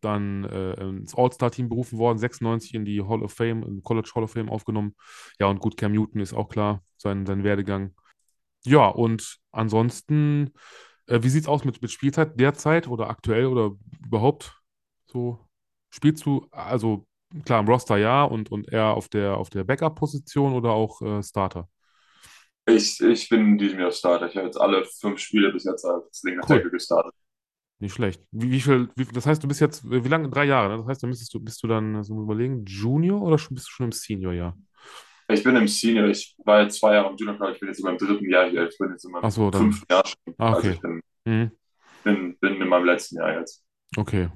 A: dann äh, ins All-Star-Team berufen worden, 96 in die Hall of Fame, in College Hall of Fame aufgenommen. Ja, und gut, Cam Newton ist auch klar, sein, sein Werdegang. Ja, und ansonsten, äh, wie sieht es aus mit, mit Spielzeit derzeit oder aktuell oder überhaupt so? Spielst du, also klar, im Roster ja und, und eher auf der, auf der Backup-Position oder auch äh, Starter?
B: Ich, ich bin in diesem Jahr Starter. Ich habe jetzt alle fünf Spiele bis jetzt als linker
A: Cool.
B: Tackle gestartet.
A: Nicht schlecht. Wie, wie viel, wie, das heißt, du bist jetzt, wie lange? Drei Jahre, ne? Das heißt, dann müsstest du, bist du dann, so mal überlegen, Junior oder bist du schon im Senior-Jahr?
B: Ich bin im Senior. Ich war jetzt zwei Jahre im Junior. Ich bin jetzt in meinem dritten Jahr hier. Ich bin jetzt in meinem
A: Ach so, dann.
B: fünften Jahr schon.
A: Ah,
B: Also
A: okay.
B: ich bin,
A: Mhm.
B: bin, bin in meinem letzten Jahr jetzt.
A: Okay,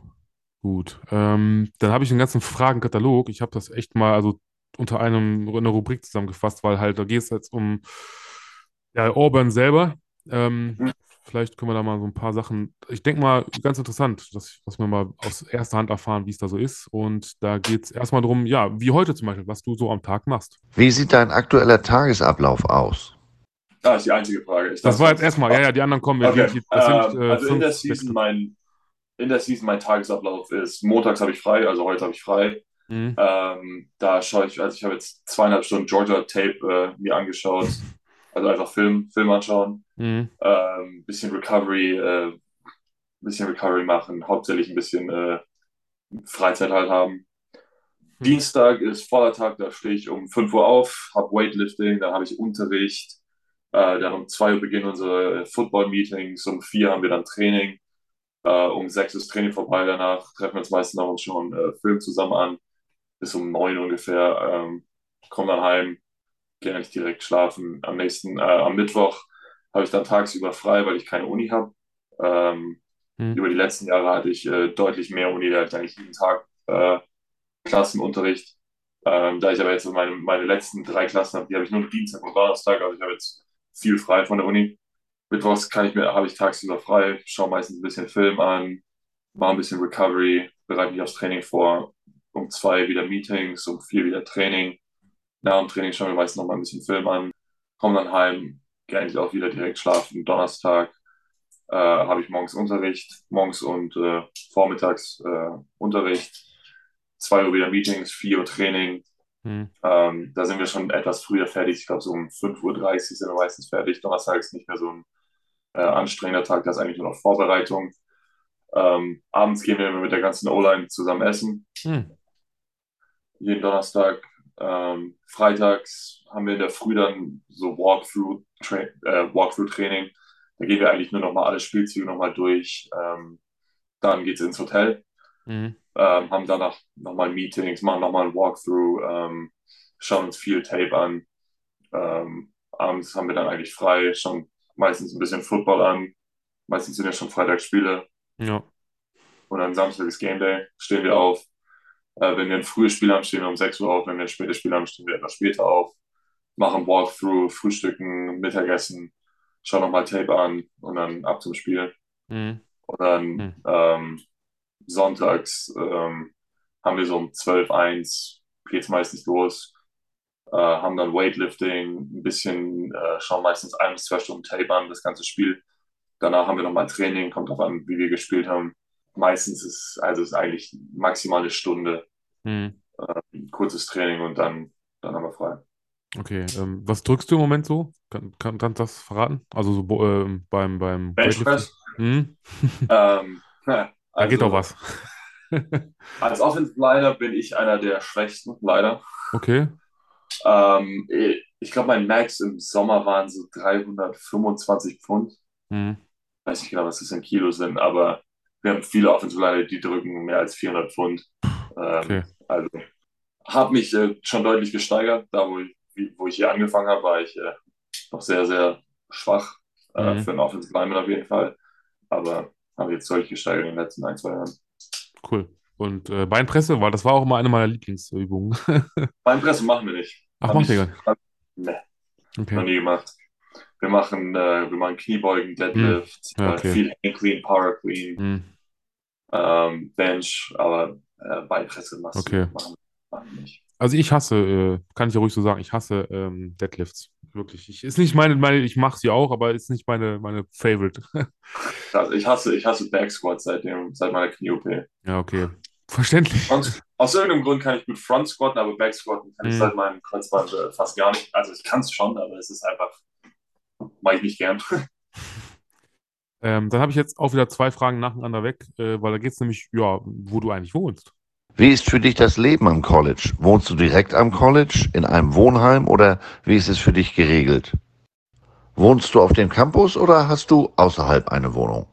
A: gut. Ähm, dann habe ich einen ganzen Fragenkatalog. Ich habe das echt mal also unter einem eine Rubrik zusammengefasst, weil halt da geht es jetzt um ja, Auburn selber. Ähm,
B: Mhm.
A: Vielleicht können wir da mal so ein paar Sachen. Ich denke mal, ganz interessant, dass, dass wir mal aus erster Hand erfahren, wie es da so ist. Und da geht es erstmal darum, ja, wie heute zum Beispiel, was du so am Tag machst.
C: Wie sieht dein aktueller Tagesablauf aus?
B: Das ist die einzige Frage. Ich
A: Das war jetzt erstmal, ja, ja, die anderen kommen.
B: Okay.
A: Das sind, das sind
B: Ähm,
A: äh,
B: also in der Season mein in der Season mein Tagesablauf ist montags habe ich frei, also heute habe ich frei.
A: Mhm.
B: Ähm, da schaue ich, also ich habe jetzt zweieinhalb Stunden Georgia Tape äh, mir angeschaut, also einfach Film, Film anschauen,
A: Mhm.
B: ähm, bisschen Recovery, äh, bisschen Recovery machen, hauptsächlich ein bisschen äh, Freizeit halt haben.
A: Hm.
B: Dienstag ist voller Tag, da stehe ich um 5 Uhr auf, habe Weightlifting, dann habe ich Unterricht, äh, dann um 2 Uhr beginnen unsere Football-Meetings, um 4 haben wir dann Training, äh, um 6 ist Training vorbei, danach treffen wir uns meistens noch und schauen äh, Film zusammen an, bis um 9 ungefähr, ähm, kommen dann heim, gehe eigentlich direkt schlafen. Am nächsten, äh, am Mittwoch habe ich dann tagsüber frei, weil ich keine Uni habe. Ähm,
A: Hm.
B: über die letzten Jahre hatte ich äh, deutlich mehr Uni, da hatte ich eigentlich jeden Tag äh, Klassenunterricht. Ähm, da ich aber jetzt meine, meine letzten drei Klassen habe, die habe ich nur Dienstag und Donnerstag, also ich habe jetzt viel frei von der Uni. Mittwochs kann ich mir, habe ich tagsüber frei, schaue meistens ein bisschen Film an, mache ein bisschen Recovery, bereite mich aufs Training vor. Um zwei wieder Meetings, um vier wieder Training. Nach dem Training schauen wir meistens noch mal ein bisschen Film an, komme dann heim, gehe eigentlich auch wieder direkt schlafen. Donnerstag äh, habe ich morgens Unterricht, morgens und äh, vormittags äh, Unterricht. Zwei Uhr wieder Meetings, vier Uhr Training.
A: Mhm.
B: Ähm, da sind wir schon etwas früher fertig. Ich glaube, so um 5.30 Uhr sind wir meistens fertig. Donnerstag ist nicht mehr so ein äh, anstrengender Tag, da ist eigentlich nur noch Vorbereitung. Ähm, abends gehen wir mit der ganzen O-Line zusammen essen.
A: Mhm.
B: Jeden Donnerstag. Ähm, freitags haben wir in der Früh dann so Walkthrough-Training. Äh, Walkthrough da gehen wir eigentlich nur nochmal alle Spielzüge nochmal durch. Ähm, dann geht es ins Hotel. Mhm. Ähm, haben danach nochmal Meetings, machen nochmal ein Walkthrough, ähm, schauen uns viel Tape an. Ähm, abends haben wir dann eigentlich frei, schauen meistens ein bisschen Football an. Meistens sind ja schon Freitagsspiele.
A: Ja.
B: Und dann Samstag ist Game Day, stehen wir auf. Äh, wenn wir ein frühes Spiel haben, stehen wir um 6 Uhr auf. Wenn wir ein spätes Spiel haben, stehen wir etwas später auf. Machen Walkthrough, Frühstücken, Mittagessen, schauen nochmal Tape an und dann ab zum Spiel. Mhm. Und dann mhm. ähm, sonntags ähm, haben wir so um 12, 1 geht es meistens los. Äh, haben dann Weightlifting, ein bisschen, äh, schauen meistens ein bis zwei Stunden Tape an, das ganze Spiel. Danach haben wir nochmal Training, kommt drauf an, wie wir gespielt haben. Meistens ist also ist eigentlich maximal eine Stunde mhm. äh, kurzes Training und dann, dann haben wir frei.
A: Okay, ähm, was drückst du im Moment so? Kann, kann, kannst du das verraten? Also so äh, beim, beim
B: Benchpress? Hm? ähm,
A: also, da geht doch was.
B: als Offensive Liner bin ich einer der schwächsten, leider.
A: Okay.
B: Ähm, ich glaube, mein Max im Sommer waren so 325 Pfund. Mhm. Weiß nicht genau, was das in Kilo sind, aber wir haben viele Offensive Liner, die drücken mehr als 400 Pfund. Ähm, okay. Also habe mich äh, schon deutlich gesteigert. Da, wo ich, wo ich hier angefangen habe, war ich äh, noch sehr, sehr schwach äh, mhm. für einen Offensive Lineman auf jeden Fall. Aber habe jetzt deutlich gesteigert in den letzten ein, zwei Jahren.
A: Cool. Und äh, Beinpresse, weil das war auch immer eine meiner Lieblingsübungen.
B: Beinpresse machen wir nicht.
A: Ach, macht ihr gar
B: nicht? Nee. Okay. Noch nie gemacht. Wir machen, äh, wir machen Kniebeugen, Deadlift, hm. ja, äh, okay. viel Hand Clean, Power Clean, hm. Ähm, Bench, aber äh, Beinpresse machen,
A: okay.
B: machen, machen nicht.
A: Also ich hasse, äh, kann ich ja ruhig so sagen, ich hasse ähm, Deadlifts. Wirklich. Ich, ist nicht meine, meine ich mache sie auch, aber ist nicht meine, meine Favorite.
B: also ich hasse, ich hasse Backsquats seit, seit meiner Knie-OP.
A: Ja, okay. Verständlich.
B: Und aus irgendeinem Grund kann ich gut Front squatten, aber Back squatten kann ich mhm. seit meinem Kreuzband äh, fast gar nicht. Also ich kann es schon, aber es ist einfach, mache ich nicht gern.
A: Ähm, dann habe ich jetzt auch wieder zwei Fragen nacheinander weg, äh, weil da geht es nämlich, ja, wo du eigentlich wohnst.
C: Wie ist für dich das Leben am College? Wohnst du direkt am College, in einem Wohnheim oder wie ist es für dich geregelt? Wohnst du auf dem Campus oder hast du außerhalb eine Wohnung?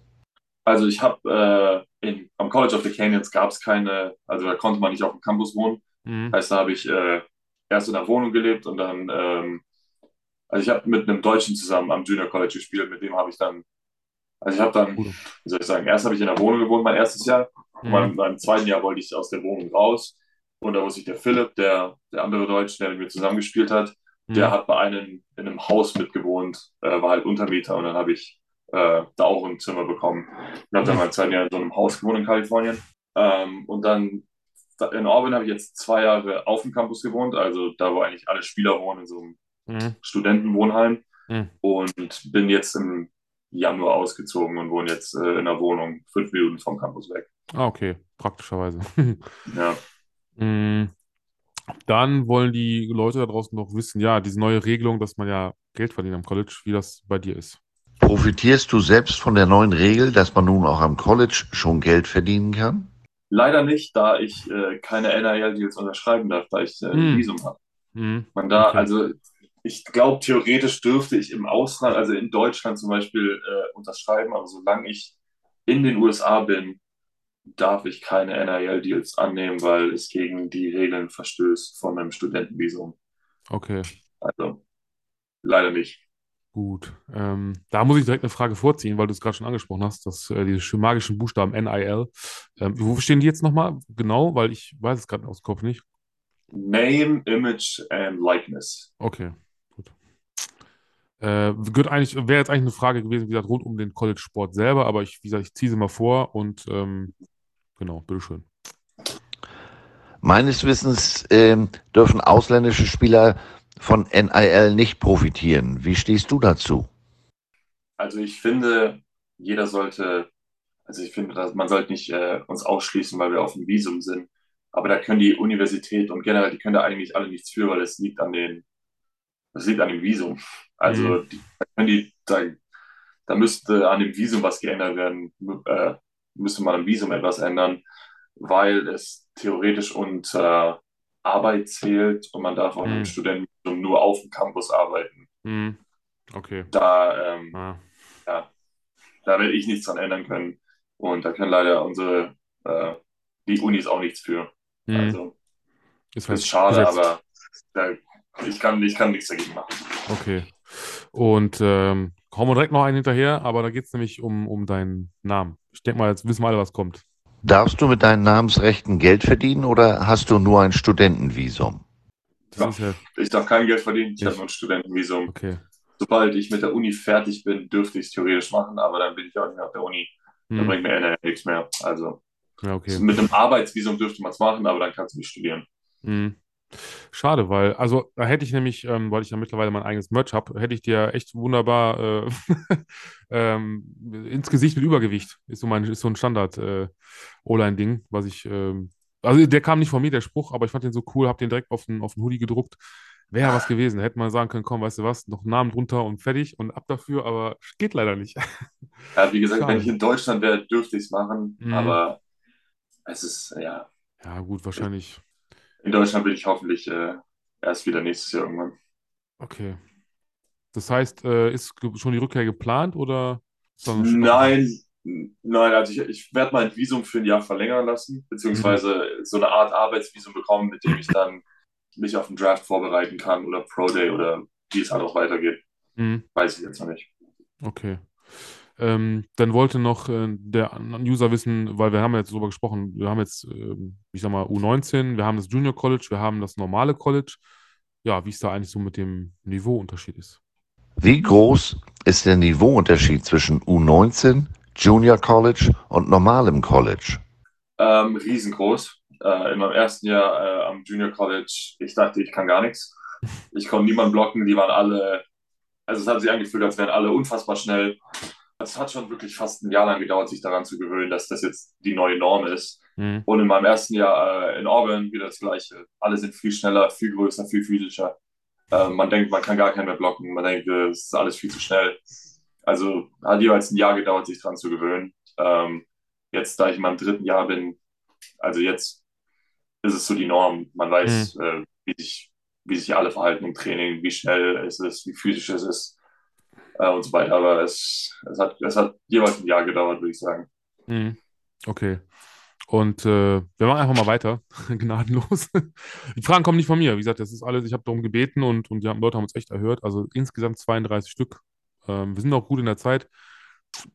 B: Also ich habe äh, am College of the Canyons gab es keine, also da konnte man nicht auf dem Campus wohnen. Mhm. Heißt, da habe ich äh, erst in der Wohnung gelebt und dann, ähm, also ich habe mit einem Deutschen zusammen am Junior College gespielt, mit dem habe ich dann, also ich habe dann, wie soll ich sagen, erst habe ich in der Wohnung gewohnt, mein erstes Jahr Mhm. Beim, beim, zweiten Jahr wollte ich aus der Wohnung raus. Und da wusste ich, der Philipp, der, der andere Deutsche, der mit mir zusammengespielt hat, mhm. der hat bei einem in einem Haus mitgewohnt, äh, war halt Untermieter. Und dann habe ich äh, da auch ein Zimmer bekommen. Und habe dann mhm. mein zweiten Jahr in so einem Haus gewohnt in Kalifornien. Ähm, und dann in Auburn habe ich jetzt zwei Jahre auf dem Campus gewohnt, also da, wo eigentlich alle Spieler wohnen, in so einem mhm. Studentenwohnheim. Mhm. Und bin jetzt im Januar ausgezogen und wohne jetzt äh, in einer Wohnung fünf Minuten vom Campus weg.
A: Ah, okay, praktischerweise.
B: ja.
A: Mm, dann wollen die Leute da draußen noch wissen, ja, diese neue Regelung, dass man ja Geld verdient am College, wie das bei dir ist.
C: Profitierst du selbst von der neuen Regel, dass man nun auch am College schon Geld verdienen kann?
B: Leider nicht, da ich äh, keine NIL-Deals unterschreiben darf, da ich äh, ein hm. Visum habe. Hm. Man da, okay. also ich glaube, theoretisch dürfte ich im Ausland, also in Deutschland zum Beispiel, äh, unterschreiben, aber solange ich in den USA bin, darf ich keine NIL-Deals annehmen, weil es gegen die Regeln verstößt von einem Studentenvisum.
A: Okay.
B: Also leider nicht.
A: Gut. Ähm, da muss ich direkt eine Frage vorziehen, weil du es gerade schon angesprochen hast, dass äh, diese magischen Buchstaben NIL. Ähm, wo stehen die jetzt nochmal genau? Weil ich weiß es gerade aus dem Kopf nicht.
B: Name, Image and Likeness.
A: Okay, Äh, eigentlich, wäre jetzt eigentlich eine Frage gewesen, wie gesagt, rund um den College-Sport selber, aber ich, wie gesagt, ich ziehe sie mal vor und ähm, Genau, bitteschön.
C: Meines Wissens äh, dürfen ausländische Spieler von NIL nicht profitieren. Wie stehst du dazu?
B: Also ich finde, jeder sollte, also ich finde, dass man sollte nicht äh, uns ausschließen, weil wir auf dem Visum sind. Aber da können die Universität und generell, die können da eigentlich alle nichts für, weil es liegt an den, es liegt an dem Visum. Also mhm. die, da die, da, da müsste an dem Visum was geändert werden. Äh, müsste man am Visum etwas ändern, weil es theoretisch unter Arbeit zählt und man darf auch mhm. mit Studenten nur auf dem Campus arbeiten.
A: Mhm. Okay.
B: Da, ähm, ah. ja, da werde ich nichts dran ändern können. Und da können leider unsere, äh, die Unis auch nichts für. Mhm. Also, ist, ist schade, gesetzt. aber da, ich, kann, ich kann nichts dagegen machen.
A: Okay. Und ähm, hauen wir direkt noch einen hinterher, aber da geht es nämlich um, um deinen Namen. Ich denke mal, jetzt wissen wir alle, was kommt.
C: Darfst du mit deinen Namensrechten Geld verdienen oder hast du nur ein Studentenvisum?
B: Ja, ich darf kein Geld verdienen, ich habe nur ein Studentenvisum.
A: Okay.
B: Sobald ich mit der Uni fertig bin, dürfte ich es theoretisch machen, aber dann bin ich auch nicht mehr auf der Uni. Hm. Dann bringt mir nichts mehr. Also
A: ja, okay.
B: mit einem Arbeitsvisum dürfte man es machen, aber dann kannst du nicht studieren.
A: Hm. Schade, weil, also da hätte ich nämlich, ähm, weil ich ja mittlerweile mein eigenes Merch habe, hätte ich dir echt wunderbar äh, ähm, ins Gesicht mit Übergewicht. Ist so, mein, ist so ein Standard-O-Line-Ding, äh, was ich, ähm, also der kam nicht von mir, der Spruch, aber ich fand den so cool, habe den direkt auf den, auf den Hoodie gedruckt. Wäre ja was gewesen. Hätte man sagen können, komm, weißt du was, noch einen Namen drunter und fertig und ab dafür, aber geht leider nicht.
B: Ja, wie gesagt, Schade. wenn ich in Deutschland wäre, dürfte ich es machen, mhm. aber es ist, ja.
A: Ja, gut, wahrscheinlich
B: in Deutschland bin ich hoffentlich äh, erst wieder nächstes Jahr irgendwann.
A: Okay. Das heißt, äh, ist schon die Rückkehr geplant oder?
B: Nein, nein, also ich, ich werde mein Visum für ein Jahr verlängern lassen, beziehungsweise mhm. so eine Art Arbeitsvisum bekommen, mit dem ich dann mich auf den Draft vorbereiten kann oder Pro Day oder wie es halt auch weitergeht. Mhm. Weiß ich jetzt noch nicht.
A: Okay. Ähm, dann wollte noch äh, der User wissen, weil wir haben jetzt darüber gesprochen, wir haben jetzt, äh, ich sag mal, U19, wir haben das Junior College, wir haben das normale College. Ja, wie es da eigentlich so mit dem Niveauunterschied ist.
C: Wie groß ist der Niveauunterschied zwischen U19, Junior College und normalem College?
B: Ähm, riesengroß. Äh, in meinem ersten Jahr äh, am Junior College, ich dachte, ich kann gar nichts. Ich konnte niemanden blocken, die waren alle, also es hat sich angefühlt, als wären alle unfassbar schnell. Es hat schon wirklich fast ein Jahr lang gedauert, sich daran zu gewöhnen, dass das jetzt die neue Norm ist. Mhm. Und in meinem ersten Jahr äh, in Auburn wieder das Gleiche. Alle sind viel schneller, viel größer, viel physischer. Äh, man denkt, man kann gar keinen mehr blocken. Man denkt, es ist alles viel zu schnell. Also hat jeweils ein Jahr gedauert, sich daran zu gewöhnen. Ähm, jetzt, da ich in meinem dritten Jahr bin, also jetzt ist es so die Norm. Man weiß, mhm. äh, wie, sich, wie sich alle verhalten im Training, wie schnell es ist, wie physisch es ist äh, und so weiter. Aber es, es, hat, es hat jeweils ein Jahr gedauert, würde ich sagen.
A: Mhm. Okay. Und äh, wir machen einfach mal weiter, gnadenlos. Die Fragen kommen nicht von mir. Wie gesagt, das ist alles, ich habe darum gebeten und, und die Leute haben uns echt erhört. Also insgesamt 32 Stück. Ähm, wir sind auch gut in der Zeit.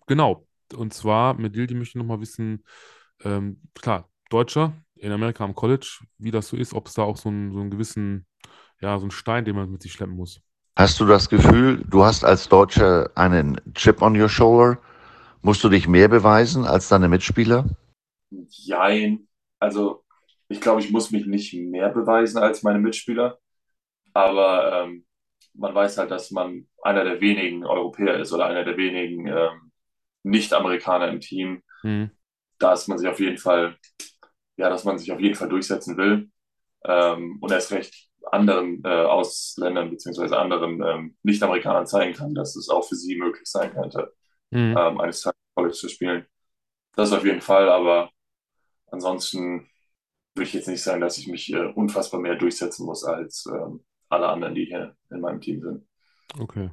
A: Genau. Und zwar mit Dildi möchte nochmal wissen, ähm, klar, Deutscher in Amerika am College, wie das so ist, ob es da auch so einen, so einen gewissen, ja, so einen Stein, den man mit sich schleppen muss.
C: Hast du das Gefühl, du hast als Deutscher einen Chip on your shoulder? Musst du dich mehr beweisen als deine Mitspieler?
B: Jein. Also ich glaube, ich muss mich nicht mehr beweisen als meine Mitspieler. Aber ähm, man weiß halt, dass man einer der wenigen Europäer ist oder einer der wenigen ähm, Nicht-Amerikaner im Team. Mhm. Da ist man sich auf jeden Fall, ja, dass man sich auf jeden Fall durchsetzen will. Ähm, und erst recht anderen äh, Ausländern beziehungsweise anderen ähm, Nicht-Amerikanern zeigen kann, dass es auch für sie möglich sein könnte, mhm. ähm, eines Tages College zu spielen. Das auf jeden Fall, aber ansonsten würde ich jetzt nicht sagen, dass ich mich äh, unfassbar mehr durchsetzen muss als ähm, alle anderen, die hier in meinem Team sind.
A: Okay.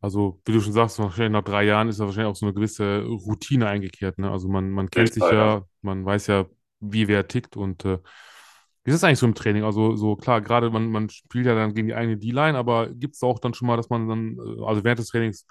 A: Also, wie du schon sagst, wahrscheinlich nach drei Jahren ist da wahrscheinlich auch so eine gewisse Routine eingekehrt. Ne? Also man, man kennt sich ja, ja, man weiß ja, wie wer tickt und äh, wie ist das eigentlich so im Training? Also, so klar, gerade man, man spielt ja dann gegen die eigene D-Line, aber gibt es auch dann schon mal, dass man dann, äh, also während des Trainings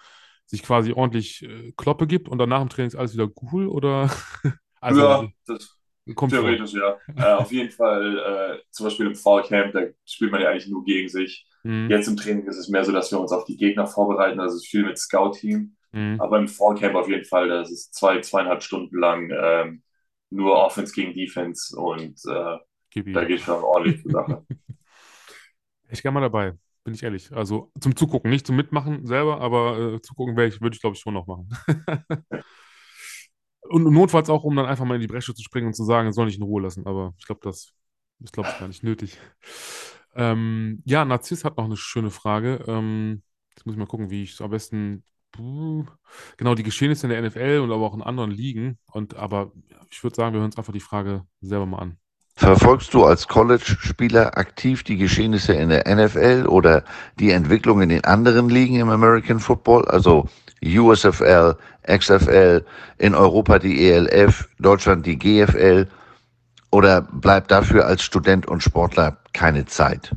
A: sich quasi ordentlich äh, Kloppe gibt und danach im Training ist alles wieder cool oder?
B: also, ja, das kommt theoretisch, vor. ja. äh, auf jeden Fall, äh, zum Beispiel im Fall Camp, da spielt man ja eigentlich nur gegen sich. Mhm. Jetzt im Training ist es mehr so, dass wir uns auf die Gegner vorbereiten, also viel mit Scout-Team. Mhm. Aber im Fall Camp auf jeden Fall, das ist zwei, zweieinhalb Stunden lang ähm, nur Offense gegen Defense und äh, Gibi. Da geht schon ordentlich zur Sache.
A: Ich gerne mal dabei, bin ich ehrlich. Also zum Zugucken, nicht zum Mitmachen selber, aber äh, zugucken ich, würde ich, glaube ich, schon noch machen. und notfalls auch, um dann einfach mal in die Bresche zu springen und zu sagen, soll nicht in Ruhe lassen. Aber ich glaube, das ist, glaube ich, gar nicht nötig. Ähm, ja, Narziss hat noch eine schöne Frage. Ähm, jetzt muss ich mal gucken, wie ich es am besten. Genau, die Geschehnisse in der NFL und aber auch in anderen Ligen. Und aber ich würde sagen, wir hören uns einfach die Frage selber mal an.
C: Verfolgst du als College-Spieler aktiv die Geschehnisse in der NFL oder die Entwicklung in den anderen Ligen im American Football, also USFL, XFL, in Europa die ELF, Deutschland die GFL? Oder bleibt dafür als Student und Sportler keine Zeit?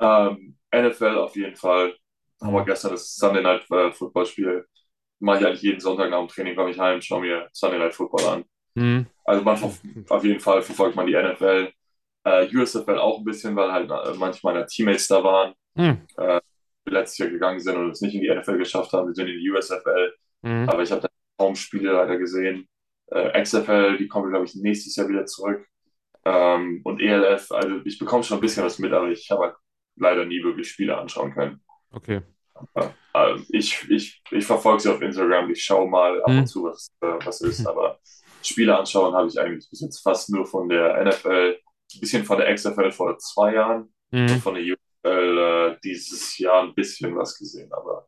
B: Ähm, NFL auf jeden Fall. Haben wir gestern das Sunday Night äh, Football Spiel. Mache ich eigentlich jeden Sonntag nach dem Training, komme ich heim, schaue mir Sunday Night Football an. Mhm. Also man, auf jeden Fall verfolgt man die NFL. Äh, USFL auch ein bisschen, weil halt äh, manche meiner Teammates da waren, mhm. äh, letztes Jahr gegangen sind und es nicht in die NFL geschafft haben. Wir sind in die USFL. Mhm. Aber ich habe da kaum Spiele leider gesehen. Äh, XFL, die kommen, glaube ich, nächstes Jahr wieder zurück. Ähm, und ELF, also ich bekomme schon ein bisschen was mit, aber ich habe halt leider nie wirklich Spiele anschauen können.
A: Okay.
B: Äh, ich, ich, ich verfolge sie auf Instagram, ich schaue mal ab und hm. zu, was, äh, was ist, aber Spiele anschauen habe ich eigentlich bis jetzt fast nur von der NFL, ein bisschen von der XFL vor zwei Jahren mhm. und von der UFL äh, dieses Jahr ein bisschen was gesehen, aber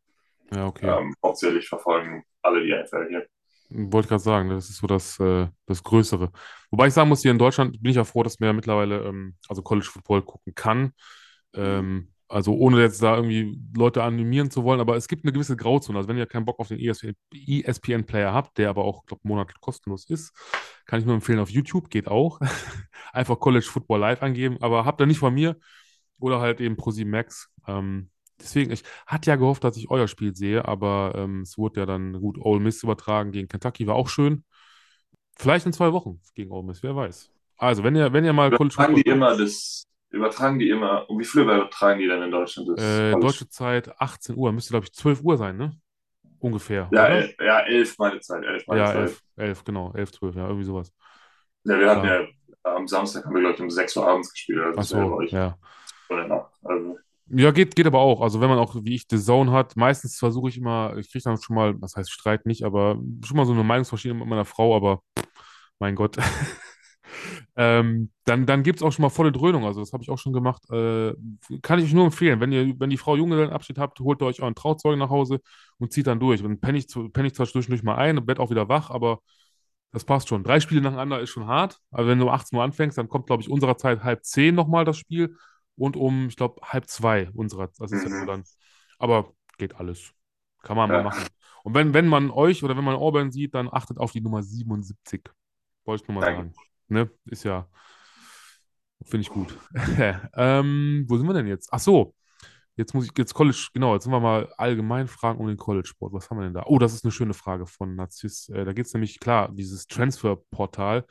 A: ja, okay.
B: ähm, hauptsächlich verfolgen alle die NFL hier.
A: Wollte gerade sagen, das ist so das, äh, das Größere. Wobei ich sagen muss, hier in Deutschland bin ich ja froh, dass man ja mittlerweile ähm, also College Football gucken kann. Ähm, also ohne jetzt da irgendwie Leute animieren zu wollen, aber es gibt eine gewisse Grauzone. Also wenn ihr keinen Bock auf den ESPN-Player habt, der aber auch, glaube monatlich kostenlos ist, kann ich nur empfehlen, auf YouTube geht auch. Einfach College Football Live angeben, aber habt ihr nicht von mir oder halt eben ProSieben Max. Ähm, deswegen, ich hatte ja gehofft, dass ich euer Spiel sehe, aber ähm, es wurde ja dann gut Ole Miss übertragen gegen Kentucky, war auch schön. Vielleicht in zwei Wochen gegen Ole Miss, wer weiß. Also, wenn ihr, wenn ihr mal
B: College Football. die immer das Übertragen die immer, um wie viel übertragen die denn in Deutschland?
A: Das äh, deutsche Zeit 18 Uhr, müsste glaube ich 12 Uhr sein, ne? Ungefähr.
B: Ja, el ja 11 meine Zeit, 11 meine
A: ja,
B: Zeit.
A: 11, 11, genau, 11, 12, ja, irgendwie sowas.
B: Ja, wir hatten ja, ja am Samstag haben wir, glaube ich, um 6 Uhr abends gespielt. Also
A: Ach so, ja.
B: Also.
A: Ja, geht, geht aber auch. Also wenn man auch, wie ich, The Zone hat, meistens versuche ich immer, ich kriege dann schon mal, das heißt Streit nicht, aber schon mal so eine Meinungsverschiedenheit mit meiner Frau, aber mein Gott. ähm, dann dann gibt es auch schon mal volle Dröhnung. Also, das habe ich auch schon gemacht. Äh, kann ich euch nur empfehlen. Wenn ihr, wenn die Frau Junggesellenabschied habt, holt ihr euch euren Trauzeugen nach Hause und zieht dann durch. Dann penne ich, penn ich zwar zwischendurch mal ein und Bett auch wieder wach, aber das passt schon. Drei Spiele nacheinander ist schon hart. Aber wenn du um 18 Uhr anfängst, dann kommt, glaube ich, unserer Zeit halb zehn nochmal das Spiel und um, ich glaube, halb zwei unserer. Das ist mhm. ja so dann. Aber geht alles. Kann man ja. mal machen. Und wenn, wenn man euch oder wenn man Auburn sieht, dann achtet auf die Nummer 77. Wollte ich nur mal Danke. sagen. Ne? Ist ja, finde ich gut. ähm, wo sind wir denn jetzt? Ach so, jetzt muss ich, jetzt College, genau, jetzt sind wir mal allgemein fragen um den College-Sport. Was haben wir denn da? Oh, das ist eine schöne Frage von Narziss. Äh, da geht es nämlich, klar, dieses Transfer-Portal.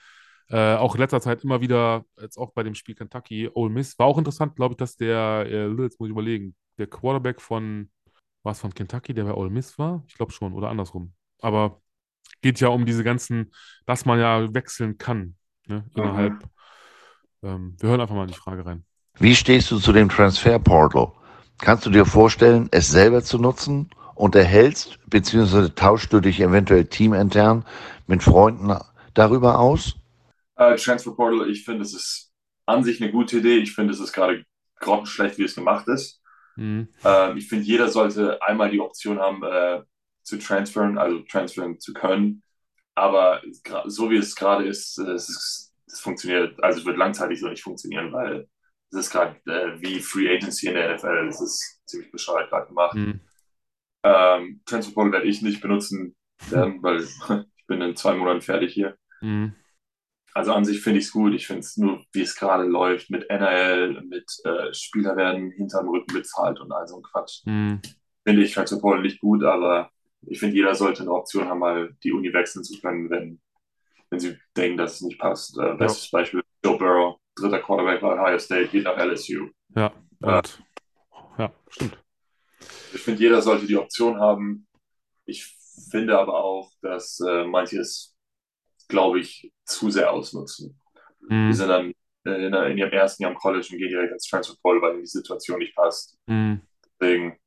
A: Äh, auch in letzter Zeit immer wieder, jetzt auch bei dem Spiel Kentucky, Ole Miss. War auch interessant, glaube ich, dass der, äh, jetzt muss ich überlegen, der Quarterback von, was von Kentucky, der bei Ole Miss war? Ich glaube schon, oder andersrum. Aber geht ja um diese ganzen, dass man ja wechseln kann ne, innerhalb. Mhm. Ähm, wir hören einfach mal in die Frage rein.
C: Wie stehst du zu dem Transfer Portal? Kannst du dir vorstellen, es selber zu nutzen? Und erhältst bzw. tauschst du dich eventuell teamintern mit Freunden darüber aus?
B: Uh, Transfer Portal, ich finde, es ist an sich eine gute Idee. Ich finde, es ist gerade grottenschlecht, wie es gemacht ist. Mhm. Uh, ich finde, jeder sollte einmal die Option haben, uh, zu transferen, also transferen zu können. Aber so wie es gerade ist, äh, es, es funktioniert, also es wird langzeitig so nicht funktionieren, weil es ist gerade äh, wie Free Agency in der NFL. Es ist ziemlich bescheuert gerade gemacht. Mhm. Ähm, Transfer werde ich nicht benutzen, werden, weil ich bin in zwei Monaten fertig hier. Mhm. Also an sich finde ich es gut. Ich finde es nur, wie es gerade läuft mit NRL, mit äh, Spieler werden hinterm Rücken bezahlt und all so ein Quatsch. Mhm. Finde ich Transfer nicht gut, aber ich finde, jeder sollte eine Option haben, mal die Uni wechseln zu können, wenn, wenn sie denken, dass es nicht passt. Äh, bestes ja. Beispiel Joe Burrow, dritter Quarterback bei Ohio State, geht nach LSU.
A: Ja, äh, ja stimmt.
B: Ich finde, jeder sollte die Option haben. Ich finde aber auch, dass äh, manche es, glaube ich, zu sehr ausnutzen. Mhm. Die sind dann äh, in, in, ihrem ersten Jahr im College und gehen direkt als Transfer Portal, weil die Situation nicht passt. Mhm. Deswegen,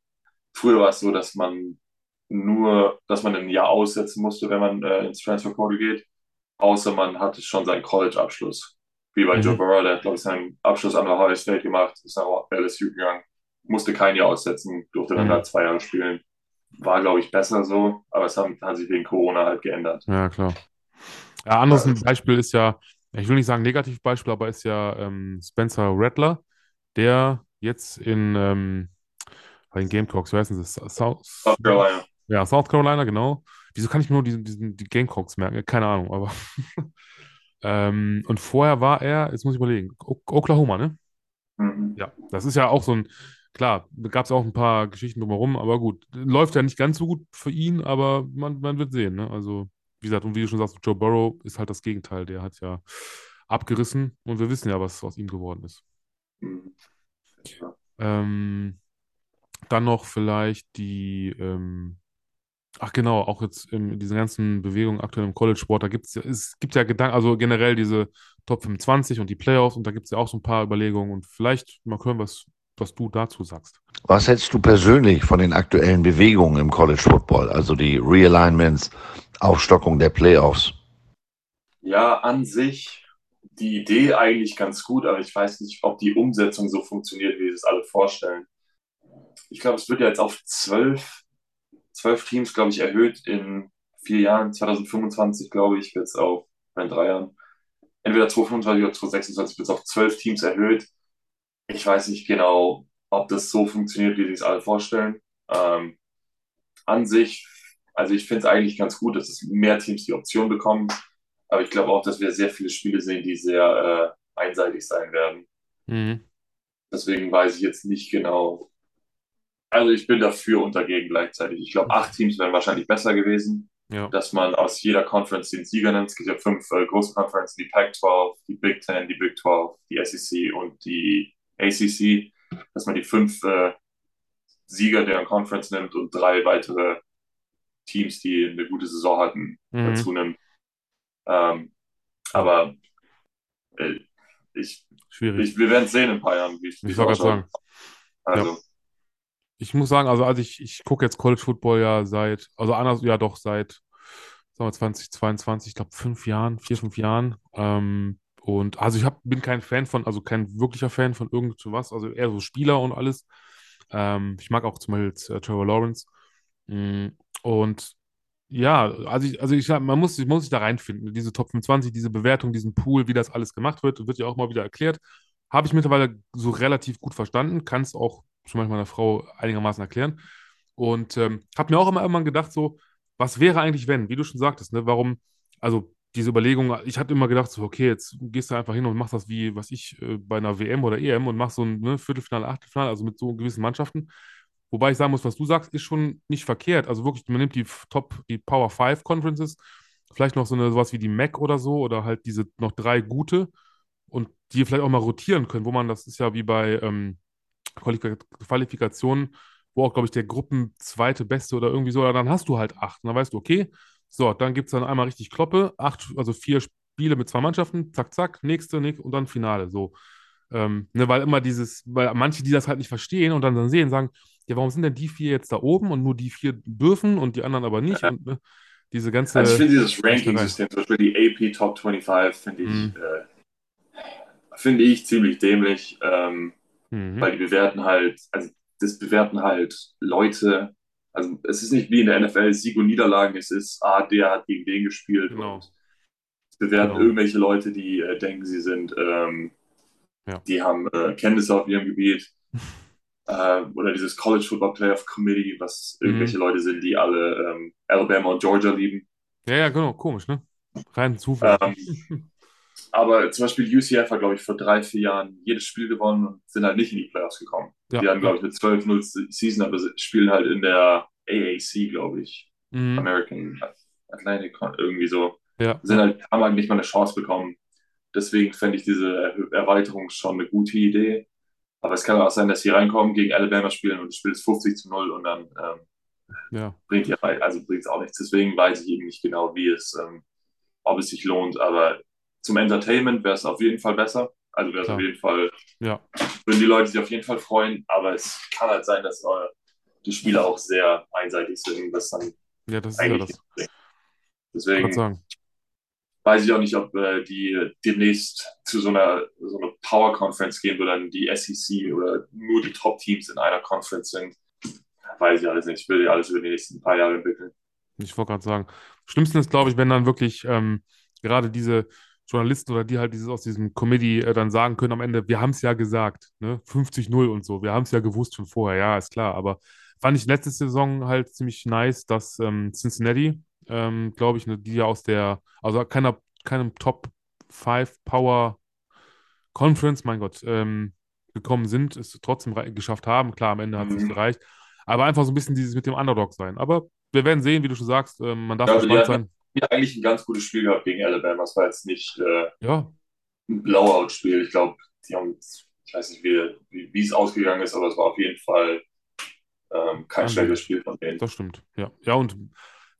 B: früher war es so, dass man nur, dass man ein Jahr aussetzen musste, wenn man äh, ins Transfer Portal geht, außer man hatte schon seinen College-Abschluss. Wie bei mhm. Joe Burrow, der hat, glaube ich, seinen Abschluss an der Ohio State gemacht, ist nach LSU gegangen, musste kein Jahr aussetzen, durfte dann mhm. da zwei Jahre spielen. War, glaube ich, besser so, aber es hat, hat, sich wegen Corona halt geändert.
A: Ja, klar. Ja, anderes ja, Beispiel ist ja, ich will nicht sagen Negativbeispiel, aber ist ja ähm, Spencer Rattler, der jetzt in ähm, bei den Gamecocks, wer ist denn das? South,
B: South Carolina.
A: Ja, South Carolina, genau. Wieso kann ich mir nur diesen, diesen, die Gamecocks merken? Keine Ahnung, aber. ähm, und vorher war er, jetzt muss ich überlegen, Oklahoma, ne?
B: Mhm.
A: Ja, das ist ja auch so ein, klar, da gab es auch ein paar Geschichten drumherum, aber gut, läuft ja nicht ganz so gut für ihn, aber man, man wird sehen, ne? Also, wie gesagt, und wie du schon sagst, Joe Burrow ist halt das Gegenteil, der hat ja abgerissen und wir wissen ja, was aus ihm geworden ist.
B: Mhm.
A: Ähm, dann noch vielleicht die, ähm, ach genau, auch jetzt in diesen ganzen Bewegungen aktuell im College-Sport, da gibt es es gibt ja Gedanken, also generell diese Top 25 und die Playoffs und da gibt es ja auch so ein paar Überlegungen und vielleicht mal hören, was, was du dazu sagst.
C: Was hältst du persönlich von den aktuellen Bewegungen im College Football, also die Realignments, Aufstockung der Playoffs?
B: Ja, an sich die Idee eigentlich ganz gut, aber ich weiß nicht, ob die Umsetzung so funktioniert, wie sie es alle vorstellen. Ich glaube, es wird ja jetzt auf zwölf, zwölf Teams, glaube ich, erhöht in vier Jahren. 2025, glaube ich, wird es auf, in drei Jahren, entweder 2025 oder 2026 wird es auf zwölf Teams erhöht. Ich weiß nicht genau, ob das so funktioniert, wie sie es alle vorstellen. Ähm, an sich, also ich finde es eigentlich ganz gut, dass es mehr Teams die Option bekommen. Aber ich glaube auch, dass wir sehr viele Spiele sehen, die sehr äh, einseitig sein werden.
A: Mhm.
B: Deswegen weiß ich jetzt nicht genau. Also ich bin dafür und dagegen gleichzeitig. Ich glaube, acht Teams wären wahrscheinlich besser gewesen,
A: Ja.
B: dass man aus jeder Conference den Sieger nennt. Es gibt ja fünf äh, große Conferences, die Pac-12, die Big Ten, die Big 12, die SEC und die ACC, dass man die fünf äh, Sieger der Conference nimmt und drei weitere Teams, die eine gute Saison hatten,
A: Mhm.
B: dazu nimmt. Ähm, aber äh, ich,
A: Schwierig.
B: ich, wir werden es sehen in ein paar Jahren, wie
A: Ich
B: es
A: wollte gerade sagen,
B: Also,
A: ich muss sagen, also, also ich, ich gucke jetzt College Football ja seit, also anders, ja doch seit, sagen wir 2022, ich glaube fünf Jahren, vier, fünf Jahren. Ähm, und also ich hab, bin kein Fan von, also kein wirklicher Fan von irgendwas, also eher so Spieler und alles. Ähm, ich mag auch zum Beispiel äh, Trevor Lawrence. Mm, Und ja, also ich, also ich, man muss, man muss sich da reinfinden, diese Top 25, diese Bewertung, diesen Pool, wie das alles gemacht wird, wird ja auch mal wieder erklärt. Habe ich mittlerweile so relativ gut verstanden, kann es auch zum Beispiel meiner Frau einigermaßen erklären. Und ähm, habe mir auch immer irgendwann gedacht, so, was wäre eigentlich, wenn, wie du schon sagtest, ne, warum, also diese Überlegung, ich hatte immer gedacht, so, okay, jetzt gehst du einfach hin und machst das wie, was ich, äh, bei einer WM oder EM und machst so ein ne, Viertelfinale, Achtelfinale, also mit so gewissen Mannschaften. Wobei ich sagen muss, was du sagst, ist schon nicht verkehrt. Also wirklich, man nimmt die Top, die Power 5 Conferences, vielleicht noch so eine sowas wie die MAC oder so, oder halt diese noch drei gute und die vielleicht auch mal rotieren können, wo man, das ist ja wie bei ähm, Qualifika Qualifikationen, wo auch, glaube ich, der Gruppenzweite Beste oder irgendwie so, dann hast du halt acht. Und dann weißt du, okay, so, dann gibt es dann einmal richtig Kloppe, acht, also vier Spiele mit zwei Mannschaften, zack, zack, nächste, nächste und dann Finale. So. Ähm, ne, weil immer dieses, weil manche, die das halt nicht verstehen und dann, dann sehen, sagen, ja, warum sind denn die vier jetzt da oben und nur die vier dürfen und die anderen aber nicht? Und ne, diese ganze.
B: also ich finde dieses. Ranking-System, zum Beispiel die AP Top 25, finde ich,
A: Mhm.
B: äh, finde ich ziemlich dämlich, ähm,
A: Mhm.
B: weil die bewerten halt, also das bewerten halt Leute, also es ist nicht wie in der NFL Sieg und Niederlagen, es ist, ah, der hat gegen den gespielt
A: Genau.
B: und es bewerten
A: Genau.
B: irgendwelche Leute, die äh, denken, sie sind, ähm,
A: Ja.
B: die haben äh, Kenntnisse auf ihrem Gebiet. äh, oder dieses College Football Playoff Committee, was
A: Mhm.
B: irgendwelche Leute sind, die alle ähm, Alabama und Georgia lieben.
A: Ja, ja, genau, komisch, ne? Rein Zufall.
B: Ähm, aber zum Beispiel UCF hat, glaube ich, vor drei, vier Jahren jedes Spiel gewonnen und sind halt nicht in die Playoffs gekommen.
A: Ja,
B: die haben, glaube ich, mit 12-0 Season, aber sie spielen halt in der AAC, glaube ich.
A: Mhm.
B: American Atlantic, irgendwie so.
A: Ja.
B: Sind halt, haben halt nicht mal eine Chance bekommen. Deswegen fände ich diese Er- Erweiterung schon eine gute Idee. Aber es kann auch sein, dass sie reinkommen, gegen Alabama spielen und das Spiel ist 50 zu 0 und dann ähm,
A: Ja.
B: bringt ja also bringt es auch nichts. Deswegen weiß ich eben nicht genau, wie es, ähm, ob es sich lohnt. Aber zum Entertainment wäre es auf jeden Fall besser. Also wäre es
A: Klar.
B: auf jeden Fall,
A: Ja.
B: würden die Leute sich auf jeden Fall freuen. Aber es kann halt sein, dass äh, die Spiele auch sehr einseitig sind, was dann
A: Ja, das ist ja
B: eigentlich
A: das.
B: bringt.
A: Ich
B: Deswegen
A: sagen.
B: weiß ich auch nicht, ob äh, die demnächst zu so einer, so einer Power Conference gehen, wo dann die SEC oder nur die Top-Teams in einer Conference sind. Weiß ich alles nicht. Ich will ja alles über die nächsten paar Jahre entwickeln.
A: Ich wollte gerade sagen. Schlimmsten ist, glaube ich, wenn dann wirklich ähm, gerade diese Journalisten oder die halt dieses aus diesem Committee äh, dann sagen können am Ende, wir haben es ja gesagt, ne? 50-0 und so, wir haben es ja gewusst schon vorher, ja, ist klar, aber fand ich letzte Saison halt ziemlich nice, dass ähm, Cincinnati, ähm, glaube ich, ne, die ja aus der, also keiner, keinem Top 5 Power Conference, mein Gott, ähm, gekommen sind, es trotzdem geschafft haben. Klar, am Ende hat es nicht mhm. gereicht. Aber einfach so ein bisschen dieses mit dem Underdog sein. Aber wir werden sehen, wie du schon sagst, ähm, man darf ja, gespannt sein.
B: Ja, eigentlich ein ganz gutes Spiel gehabt gegen Alabama. Es war jetzt nicht äh,
A: ja.
B: ein Blowout-Spiel. Ich glaube, die haben, ich weiß nicht, wie, wie, wie, es ausgegangen ist, aber es war auf jeden Fall ähm, kein schlechtes Spiel von denen.
A: Das stimmt, ja. Ja, und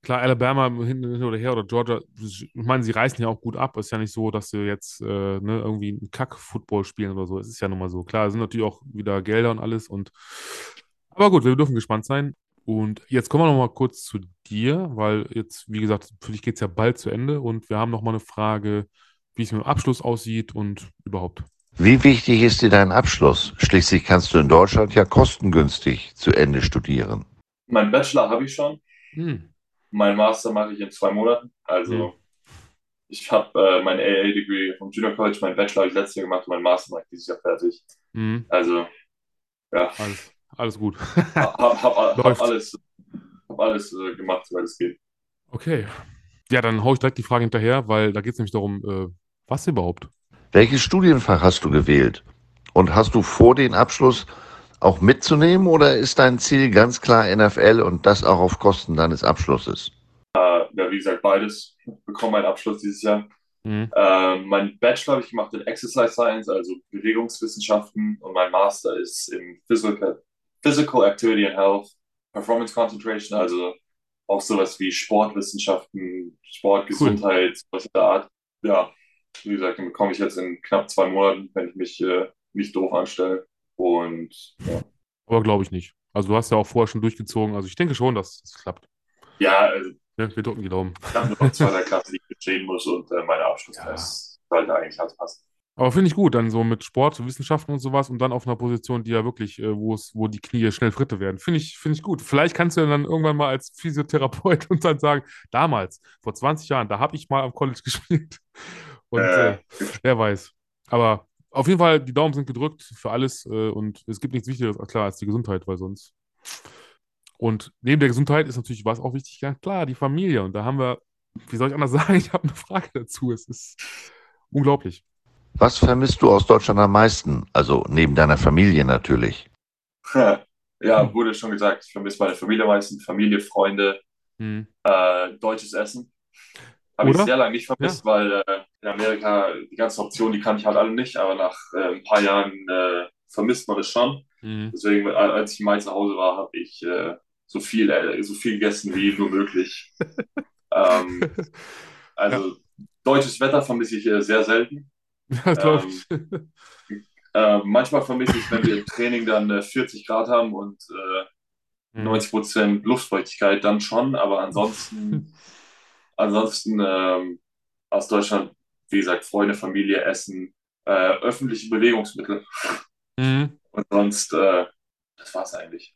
A: klar, Alabama hin, hin oder her oder Georgia, ich meine, sie reißen ja auch gut ab. Es ist ja nicht so, dass sie jetzt äh, ne, irgendwie einen Kack-Football spielen oder so. Es ist ja nun mal so. Klar, es sind natürlich auch wieder Gelder und alles. Und aber gut, wir dürfen gespannt sein. Und jetzt kommen wir noch mal kurz zu dir, weil jetzt, wie gesagt, für dich geht es ja bald zu Ende und wir haben noch mal eine Frage, wie es mit dem Abschluss aussieht und überhaupt.
C: Wie wichtig ist dir dein Abschluss? Schließlich kannst du in Deutschland ja kostengünstig zu Ende studieren.
B: Mein Bachelor habe ich schon. Hm. Mein Master mache ich in zwei Monaten. Also mhm. ich habe äh, mein AA-Degree vom Junior College, mein Bachelor habe ich letztes Jahr gemacht und mein Master mache ich dieses Jahr fertig. Mhm. Also, ja.
A: Alles, alles gut.
B: hab, hab, hab, hab alles, hab alles äh, gemacht, weil es geht.
A: Okay. Ja, dann haue ich direkt die Frage hinterher, weil da geht es nämlich darum, äh, was überhaupt?
C: Welches Studienfach hast du gewählt? Und hast du vor den Abschluss auch mitzunehmen oder ist dein Ziel ganz klar NFL und das auch auf Kosten deines Abschlusses?
B: Äh, ja, wie gesagt, beides. Ich bekomme meinen Abschluss dieses Jahr. Mhm. Äh, mein Bachelor habe ich gemacht in Exercise Science, also Bewegungswissenschaften, und mein Master ist in Physical, Physical Activity and Health, Performance Concentration, also auch sowas wie Sportwissenschaften, Sportgesundheit, cool. was der Art. Ja, wie gesagt, den bekomme ich jetzt in knapp zwei Monaten, wenn ich mich äh, nicht doof anstelle. Und ja.
A: Aber glaube ich nicht. Also du hast ja auch vorher schon durchgezogen. Also ich denke schon, dass es klappt.
B: Ja, also,
A: ja, wir drücken die Daumen.
B: Ich habe noch zwei, drei Klassen, die ich bestehen muss und äh, meine Abschlusstests ja. sollte eigentlich alles passen.
A: Aber finde ich gut, dann so mit Sport, Wissenschaften und sowas und dann auf einer Position, die ja wirklich, äh, wo es, wo die Knie schnell Fritte werden. Finde ich, finde ich gut. Vielleicht kannst du dann irgendwann mal als Physiotherapeut und dann sagen, damals, vor 20 Jahren, da habe ich mal am College gespielt. Und äh. Äh, wer weiß. Aber auf jeden Fall, die Daumen sind gedrückt für alles äh, und es gibt nichts Wichtigeres, klar, als die Gesundheit, weil sonst. Und neben der Gesundheit ist natürlich was auch wichtig, ja klar, die Familie. Und da haben wir, wie soll ich anders sagen, ich habe eine Frage dazu. Es ist unglaublich.
C: Was vermisst du aus Deutschland am meisten? Also neben deiner Familie natürlich.
B: Ja, wurde schon gesagt, ich vermisse meine Familie meistens, Familie, Freunde, hm. äh, deutsches Essen. Habe ich sehr lange nicht vermisst, ja. weil äh, in Amerika die ganzen Optionen, die kann ich halt alle nicht, aber nach äh, ein paar Jahren äh, vermisst man es schon. Mhm. Deswegen, als ich mal zu Hause war, habe ich äh, so viel, äh, so viel gegessen wie nur möglich. ähm, also ja. deutsches Wetter vermisse ich äh, sehr selten.
A: Ja, glaube ich.
B: Ähm, manchmal vermisse ich, wenn wir im Training dann 40 Grad haben und 90 mhm. Prozent Luftfeuchtigkeit, dann schon, aber ansonsten Ansonsten ähm, aus Deutschland, wie gesagt, Freunde, Familie, Essen, äh, öffentliche Bewegungsmittel. Mhm. Und sonst, äh, das war's eigentlich.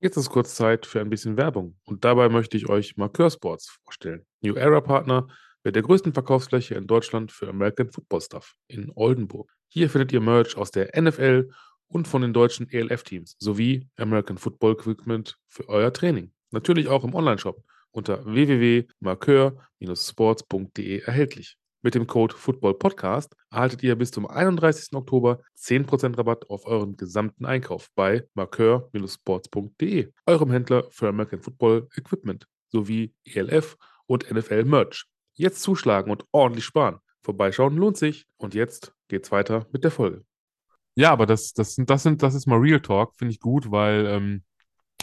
A: Jetzt ist kurz Zeit für ein bisschen Werbung. Und dabei möchte ich euch Markeur Sports vorstellen. New Era Partner mit der größten Verkaufsfläche in Deutschland für American Football Stuff in Oldenburg. Hier findet ihr Merch aus der NFL und von den deutschen ELF-Teams sowie American Football Equipment für euer Training. Natürlich auch im Onlineshop unter www.markeur-sports.de erhältlich. Mit dem Code FOOTBALLPODCAST erhaltet ihr bis zum 31. Oktober 10% Rabatt auf euren gesamten Einkauf bei markeur-sports.de, eurem Händler für American Football Equipment sowie ELF und NFL Merch. Jetzt zuschlagen und ordentlich sparen. Vorbeischauen lohnt sich. Und jetzt geht's weiter mit der Folge. Ja, aber das, das, das, sind, das ist mal Real Talk, finde ich gut, weil ähm,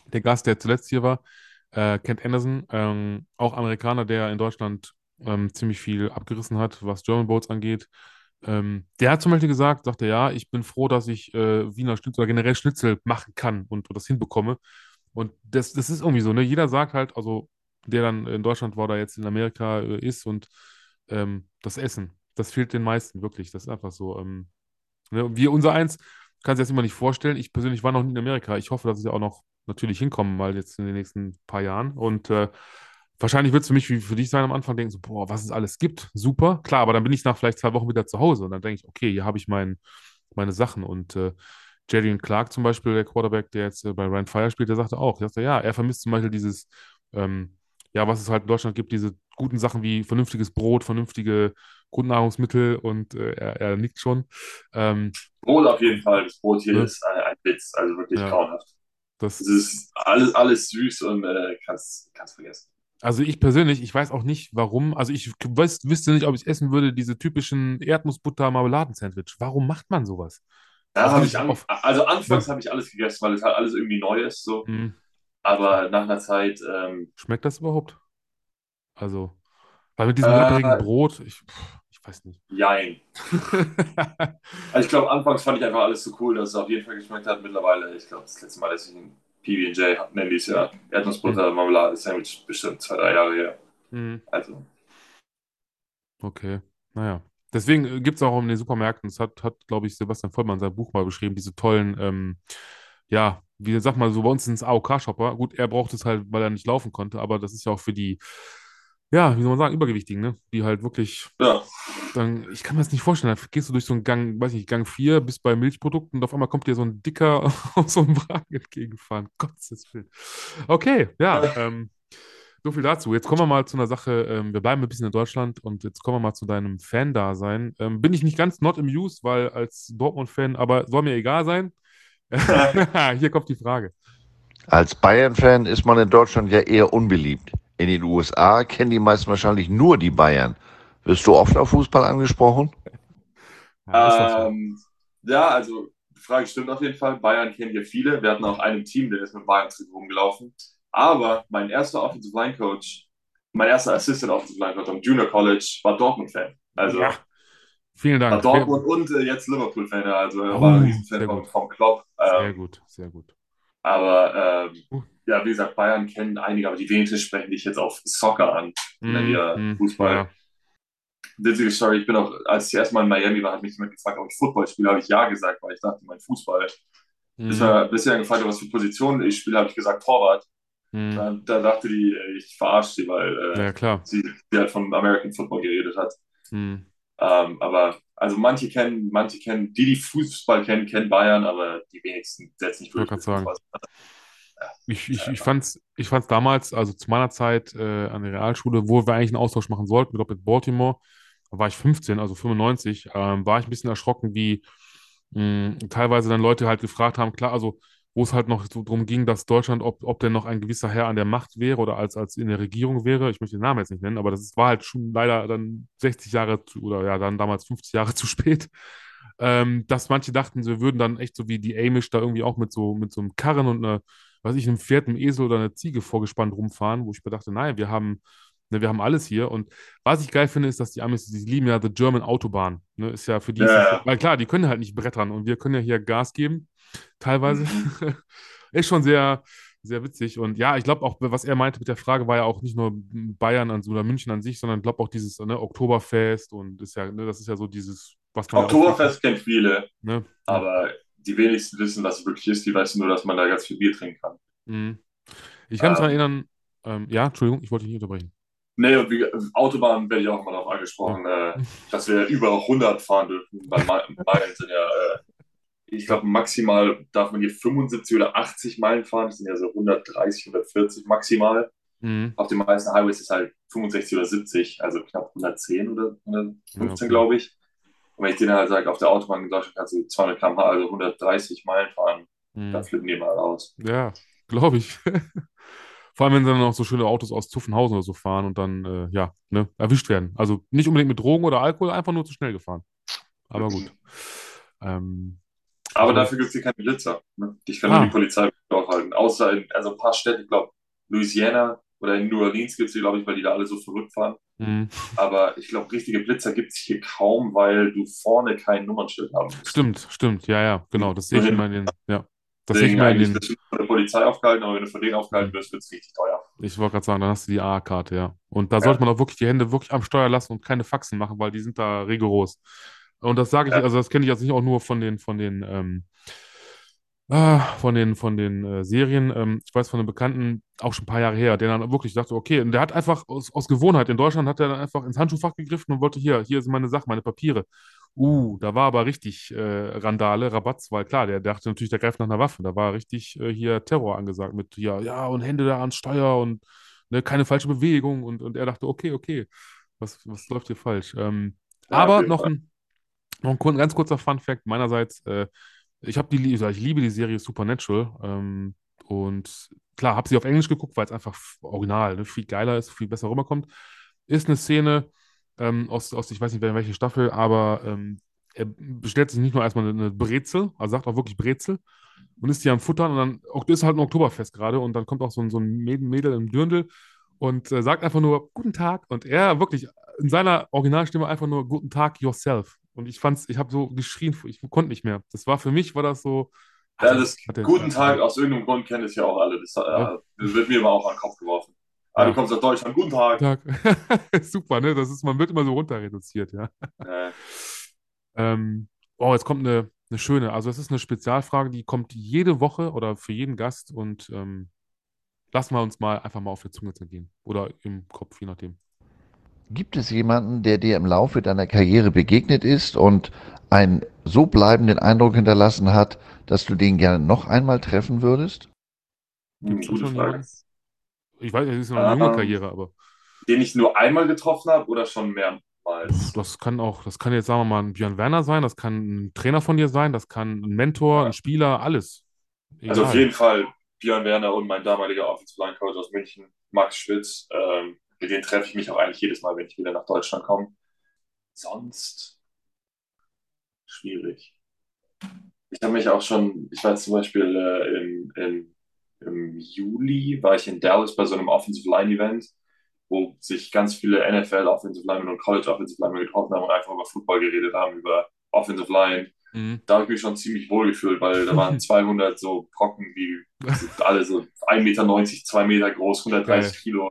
A: der Gast, der zuletzt hier war, äh, Kent Anderson, ähm, auch Amerikaner, der in Deutschland ähm, ziemlich viel abgerissen hat, was German Boats angeht. Ähm, der hat zum Beispiel gesagt, sagte, ja, ich bin froh, dass ich äh, Wiener Schnitzel oder generell Schnitzel machen kann und, und das hinbekomme. Und das, das ist irgendwie so, ne? Jeder sagt halt, also der dann in Deutschland war, oder jetzt in Amerika äh, ist und ähm, das Essen, das fehlt den meisten wirklich. Das ist einfach so. Ähm, ne? Wir, unser eins, kann sich das immer nicht vorstellen. Ich persönlich war noch nie in Amerika. Ich hoffe, dass ich auch noch natürlich hinkommen, mal jetzt in den nächsten paar Jahren. Und äh, wahrscheinlich wird es für mich wie für dich sein am Anfang denken, so, boah, was es alles gibt, super, klar, aber dann bin ich nach vielleicht zwei Wochen wieder zu Hause und dann denke ich, okay, hier habe ich mein, meine Sachen und äh, Jadrian Clark zum Beispiel, der Quarterback, der jetzt äh, bei Ryan Fire spielt, der sagte auch, der sagte, ja, er vermisst zum Beispiel dieses, ähm, ja, was es halt in Deutschland gibt, diese guten Sachen wie vernünftiges Brot, vernünftige Grundnahrungsmittel und äh, er, er, nickt schon. Ähm,
B: Brot auf jeden Fall. Das Brot hier ja. ist ein, ein, Witz, also wirklich ja. grauenhaft. Das, das ist alles, alles süß und äh, kannst, kannst vergessen.
A: Also ich persönlich, ich weiß auch nicht, warum. Also ich weiß, wüsste nicht, ob ich essen würde, diese typischen Erdnussbutter-Marmeladen-Sandwich. Warum macht man sowas?
B: Ja, habe ich an, also anfangs habe ich alles gegessen, weil es halt alles irgendwie neu ist. So. Mhm. Aber nach einer Zeit. Ähm,
A: Schmeckt das überhaupt? Also, weil mit diesem äh, Brot, ich, ich weiß nicht.
B: Jein. also ich glaube, anfangs fand ich einfach alles so cool, dass es auf jeden Fall geschmeckt hat. Mittlerweile, ich glaube, das letzte Mal, dass ich ein PB&J nenne ich es ja, Erdnussbutter, mhm. Marmelade, Sandwich, bestimmt zwei, drei Jahre her. Mhm. Also.
A: Okay, naja. Deswegen äh, gibt es auch in den Supermärkten, das hat, hat glaube ich, Sebastian Vollmann in seinem Buch mal beschrieben, diese tollen, ähm, ja, wie sag mal, so bei uns sind es AOK-Shopper. Gut, er braucht es halt, weil er nicht laufen konnte, aber das ist ja auch für die, ja, wie soll man sagen, Übergewichtigen, ne? Die halt wirklich,
B: ja.
A: dann, ich kann mir das nicht vorstellen, dann gehst du durch so einen Gang, weiß nicht, Gang 4 bis bei Milchprodukten und auf einmal kommt dir so ein Dicker aus so einem Wagen entgegengefahren. Gottes Willen. Okay, ja, ähm, so viel dazu. Jetzt kommen wir mal zu einer Sache. Ähm, wir bleiben ein bisschen in Deutschland und jetzt kommen wir mal zu deinem Fan-Dasein. Ähm, bin ich nicht ganz not amused, weil als Dortmund-Fan, aber soll mir egal sein. Hier kommt die Frage.
C: Als Bayern-Fan ist man in Deutschland ja eher unbeliebt. In den USA kennen die meisten wahrscheinlich nur die Bayern. Wirst du oft auf Fußball angesprochen?
B: Ja, ähm, ja also die Frage stimmt auf jeden Fall. Bayern kennen hier viele. Wir hatten auch einen Team, der ist mit Bayern rumgelaufen. Aber mein erster Offensive Line Coach, mein erster Assistant Offensive Line Coach am Junior College war Dortmund-Fan. Also ja.
A: Vielen Dank.
B: War Dortmund und äh, jetzt Liverpool-Fan. Also er oh, war ein Riesenfan vom, vom Klopp.
A: Ähm, sehr gut, sehr gut.
B: Aber ähm, uh. ja, wie gesagt, Bayern kennen einige, aber die wenigsten sprechen dich jetzt auf Soccer an, mm, wir mm, Fußball. Ja. Witzige Story, ich bin auch, als ich erstmal in Miami war, hat mich jemand gefragt, ob ich Football spiele, habe ich ja gesagt, weil ich dachte, mein Fußball. Mm. Bis mir bisher gefragt was für Positionen ich spiele, habe ich gesagt Torwart. Mhm. Da, da, dachte die, äh, ich verarsche sie, weil äh,
A: ja.
B: Sie, sie halt von American Football geredet hat. Mhm. Ähm, aber also manche kennen, manche kennen, die, die Fußball kennen, kennen Bayern, aber die wenigsten setzen nicht
A: durch. Ich, sagen. ich, ich, ich fand es ich fand's damals, also zu meiner Zeit äh, an der Realschule, wo wir eigentlich einen Austausch machen sollten, ich glaube mit Baltimore, da war ich 15, also 95, ähm, war ich ein bisschen erschrocken, wie mh, teilweise dann Leute halt gefragt haben, klar, also wo es halt noch so darum ging, dass Deutschland, ob, ob denn noch ein gewisser Herr an der Macht wäre oder als, als in der Regierung wäre. Ich möchte den Namen jetzt nicht nennen, aber das war halt schon leider dann 60 Jahre zu, oder ja, dann damals 50 Jahre zu spät. Ähm, dass manche dachten, sie würden dann echt so wie die Amish da irgendwie auch mit so, mit so einem Karren und einer, weiß ich, einem Pferd, einem Esel oder einer Ziege vorgespannt rumfahren, wo ich mir dachte, nein, wir haben, ne, wir haben alles hier. Und was ich geil finde, ist, dass die Amis, die lieben ja The German Autobahn. Ne, ist ja für die, ja. Ist, weil klar, die können halt nicht brettern und wir können ja hier Gas geben teilweise. Mhm. ist schon sehr, sehr witzig. Und ja, ich glaube auch, was er meinte mit der Frage, war ja auch nicht nur Bayern an, oder München an sich, sondern ich glaube auch dieses ne, Oktoberfest und ist ja, ne, das ist ja so dieses,
B: was man. Oktoberfest kennt viele, ne? aber die wenigsten wissen, was es wirklich ist. Die wissen nur, dass man da ganz viel Bier trinken kann.
A: Mhm. Ich kann mich daran ähm. erinnern, ähm, ja, Entschuldigung, ich wollte dich nicht unterbrechen.
B: Nee, und wie, Autobahn werde ich auch mal darauf angesprochen, ja. äh, dass wir über 100 fahren dürfen. Bei Meilen sind ja äh, ich glaube, maximal darf man hier 75 oder 80 Meilen fahren. Das sind ja so 130, 140 maximal. Mhm. Auf den meisten Highways ist es halt 65 oder 70, also knapp 110 oder 115, ja, okay. glaube ich. Und wenn ich denen halt sage, auf der Autobahn in Deutschland kannst du 200 km/h, also 130 Meilen fahren, mhm. dann flippen die mal raus.
A: Ja, glaube ich. Vor allem, wenn sie dann noch so schöne Autos aus Zuffenhausen oder so fahren und dann, äh, ja, ne, erwischt werden. Also nicht unbedingt mit Drogen oder Alkohol, einfach nur zu schnell gefahren. Aber gut. Ähm,
B: aber dafür gibt es hier keine Blitzer. Ne? Ich kann ah. nur die Polizei aufhalten. Außer in also ein paar Städte, ich glaube, Louisiana oder in New Orleans gibt es die, glaube ich, weil die da alle so verrückt fahren. Mhm. Aber ich glaube, richtige Blitzer gibt es hier kaum, weil du vorne kein Nummernschild haben musst.
A: Stimmt, stimmt. Ja, ja, genau. Das sehe ich immer in den. Ja.
B: Das sehe ich immer in den. Du von der Polizei aufgehalten, aber wenn du von denen aufgehalten wirst, wird es richtig teuer.
A: Ich wollte gerade sagen, dann hast du die A-Karte, ja. Und da ja. sollte man auch wirklich die Hände wirklich am Steuer lassen und keine Faxen machen, weil die sind da rigoros. Und das sage ich, ja. also das kenne ich jetzt nicht auch nur von den, von den, ähm, Ah, von den, von den äh, Serien. Ähm, ich weiß von einem Bekannten, auch schon ein paar Jahre her, der dann wirklich dachte, okay, und der hat einfach aus, aus Gewohnheit, in Deutschland hat er dann einfach ins Handschuhfach gegriffen und wollte hier, hier sind meine Sachen, meine Papiere. Uh, da war aber richtig äh, Randale, Rabatz, weil klar, der dachte natürlich, der greift nach einer Waffe. Da war richtig äh, hier Terror angesagt mit, ja, ja, und Hände da ans Steuer und ne, keine falsche Bewegung. Und, und er dachte, okay, okay, was, was läuft hier falsch? Ähm,
B: Ja,
A: aber noch ein, noch ein ganz kurzer Fun-Fact meinerseits. Äh, ich die, ich liebe die Serie Supernatural. Ähm, und klar, habe sie auf Englisch geguckt, weil es einfach original, ne, viel geiler ist, viel besser rüberkommt. Ist eine Szene ähm, aus, aus, ich weiß nicht, welche Staffel, aber ähm, er bestellt sich nicht nur erstmal eine, Brezel, also sagt auch wirklich Brezel und ist die am Futtern und dann ist halt ein Oktoberfest gerade und dann kommt auch so ein, so ein Mädel im Dirndl und äh, sagt einfach nur Guten Tag und er wirklich in seiner Originalstimme einfach nur Guten Tag yourself. Und ich fand's, ich habe so geschrien, ich konnte nicht mehr. Das war für mich, war das so.
B: Ja, das guten Tag, aus irgendeinem Grund kennen es ja auch alle. Das,
A: Ja.
B: äh, das wird mir immer auch an den Kopf geworfen. Ah,
A: Ja.
B: du kommst aus Deutschland, guten Tag.
A: Tag. Super, ne? Das ist, man wird immer so runter reduziert, ja.
B: Äh,
A: Ähm, oh, jetzt kommt eine, eine schöne. Also, es ist eine Spezialfrage, die kommt jede Woche oder für jeden Gast und ähm, lassen wir uns mal einfach mal auf die Zunge zergehen. Oder im Kopf, je nachdem.
C: Gibt es jemanden, der dir im Laufe deiner Karriere begegnet ist und einen so bleibenden Eindruck hinterlassen hat, dass du den gerne noch einmal treffen würdest?
A: Schon
B: Frage.
A: jemanden? Ich weiß, es ist noch eine junge
B: Ähm,
A: Karriere, aber
B: Den ich nur einmal getroffen habe oder schon mehrmals?
A: das kann auch, das kann jetzt, sagen wir mal, ein Björn Werner sein, das kann ein Trainer von dir sein, das kann ein Mentor,
B: Ja.
A: ein Spieler, alles.
B: Also auf
A: Egal.
B: jeden Fall Björn Werner und mein damaliger Offensive Line Coach aus München, Max Schwitz. Ähm, mit denen treffe ich mich auch eigentlich jedes Mal, wenn ich wieder nach Deutschland komme. Sonst schwierig. Ich habe mich auch schon, ich war zum Beispiel äh, im, im, im Juli, war ich in Dallas bei so einem Offensive Line Event, wo sich ganz viele NFL Offensive Linemen und College Offensive Linemen getroffen haben und einfach über Football geredet haben, über Offensive Line.
A: Mhm.
B: Da habe ich mich schon ziemlich wohl gefühlt, weil da waren 200 so Brocken, die sind alle so 1,90 Meter, 2 Meter groß, 130
A: Geil.
B: Kilo,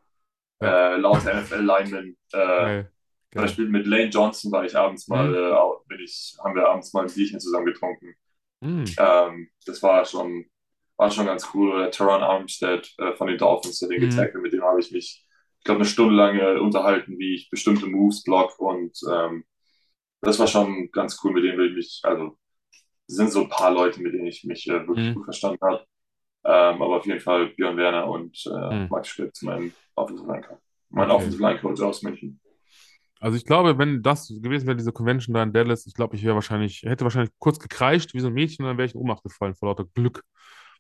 A: Ja.
B: äh, laute NFL-Linemen. Äh, zum. Beispiel mit Lane Johnson war ich abends mal,
A: Mhm.
B: äh, auch- bin ich, haben wir abends mal ein Bierchen zusammen getrunken.
A: Mhm.
B: Ähm, das war schon, war schon ganz cool. Oder Teron Armstead äh, von den Dolphins, der den
A: Mhm.
B: getackelt, mit dem habe ich mich, ich glaube, eine Stunde lang äh, unterhalten, wie ich bestimmte Moves block und ähm, das war schon ganz cool, mit denen will ich mich, also sind so ein paar Leute, mit denen ich mich äh, wirklich
A: Mhm.
B: gut verstanden habe. Ähm, aber auf jeden Fall Björn Werner und äh,
A: Mhm.
B: Max Spitz, mein Offensive Line Coach. Mein
A: Okay.
B: Offensive Line Coach aus München.
A: Also ich glaube, wenn das gewesen wäre, diese Convention da in Dallas, ich glaube, ich wäre wahrscheinlich, hätte wahrscheinlich kurz gekreischt wie so ein Mädchen und dann wäre ich in Ohnmacht gefallen vor lauter Glück.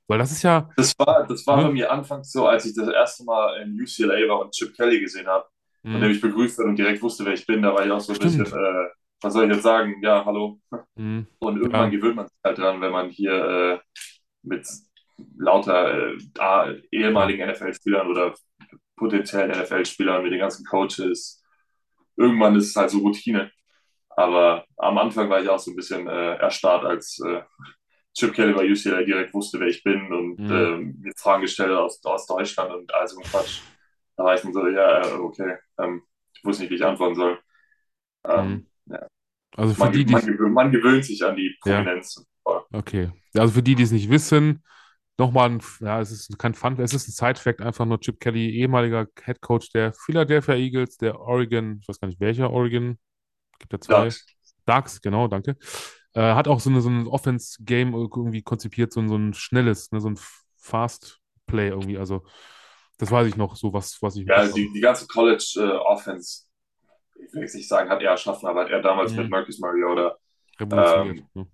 A: Weil das ist ja,
B: Das war, das war
A: Mhm.
B: bei mir anfangs so, als ich das erste Mal in UCLA war und Chip Kelly gesehen habe und der mich begrüßt hat und direkt wusste, wer ich bin. Da war ich auch so ein
A: Stimmt.
B: bisschen, äh, was soll ich jetzt sagen? Ja, hallo.
A: mh,
B: Und irgendwann
A: Ja.
B: gewöhnt man sich halt dran, wenn man hier äh, mit lauter äh, ehemaligen NFL-Spielern oder potenziellen NFL-Spielern mit den ganzen Coaches. Irgendwann ist es halt so Routine. Aber am Anfang war ich auch so ein bisschen äh, erstarrt, als äh, Chip Kelly bei UCLA direkt wusste, wer ich bin und
A: Mhm.
B: ähm, mir Fragen gestellt aus, aus Deutschland und all so ein Quatsch. Da war ich dann so, ja, äh, okay. Ähm, ich wusste nicht, wie ich antworten soll. Ähm,
A: also für
B: man,
A: die, die
B: man, gewöhnt, man gewöhnt sich an die
A: Ja.
B: Prominenz.
A: Okay. Also für die, die es nicht wissen, nochmal ein, ja, es ist kein Fun, es ist ein Side-Fact, einfach nur Chip Kelly, ehemaliger Head Coach der Philadelphia Eagles, der Oregon, ich weiß gar nicht welcher Oregon, gibt ja zwei.
B: Ducks.
A: Ducks, genau, danke. Äh, hat auch so, eine, so ein Offense-Game irgendwie konzipiert, so, ein- so ein schnelles, ne, so ein Fast-Play irgendwie. Also, das weiß ich noch, so was, was ich.
B: Ja, also die, die ganze College-Offense, ich will jetzt nicht sagen, hat er erschaffen, aber hat er damals
A: Mhm.
B: mit Marcus Mariota,
A: revolutioniert.
B: ähm,
A: ne?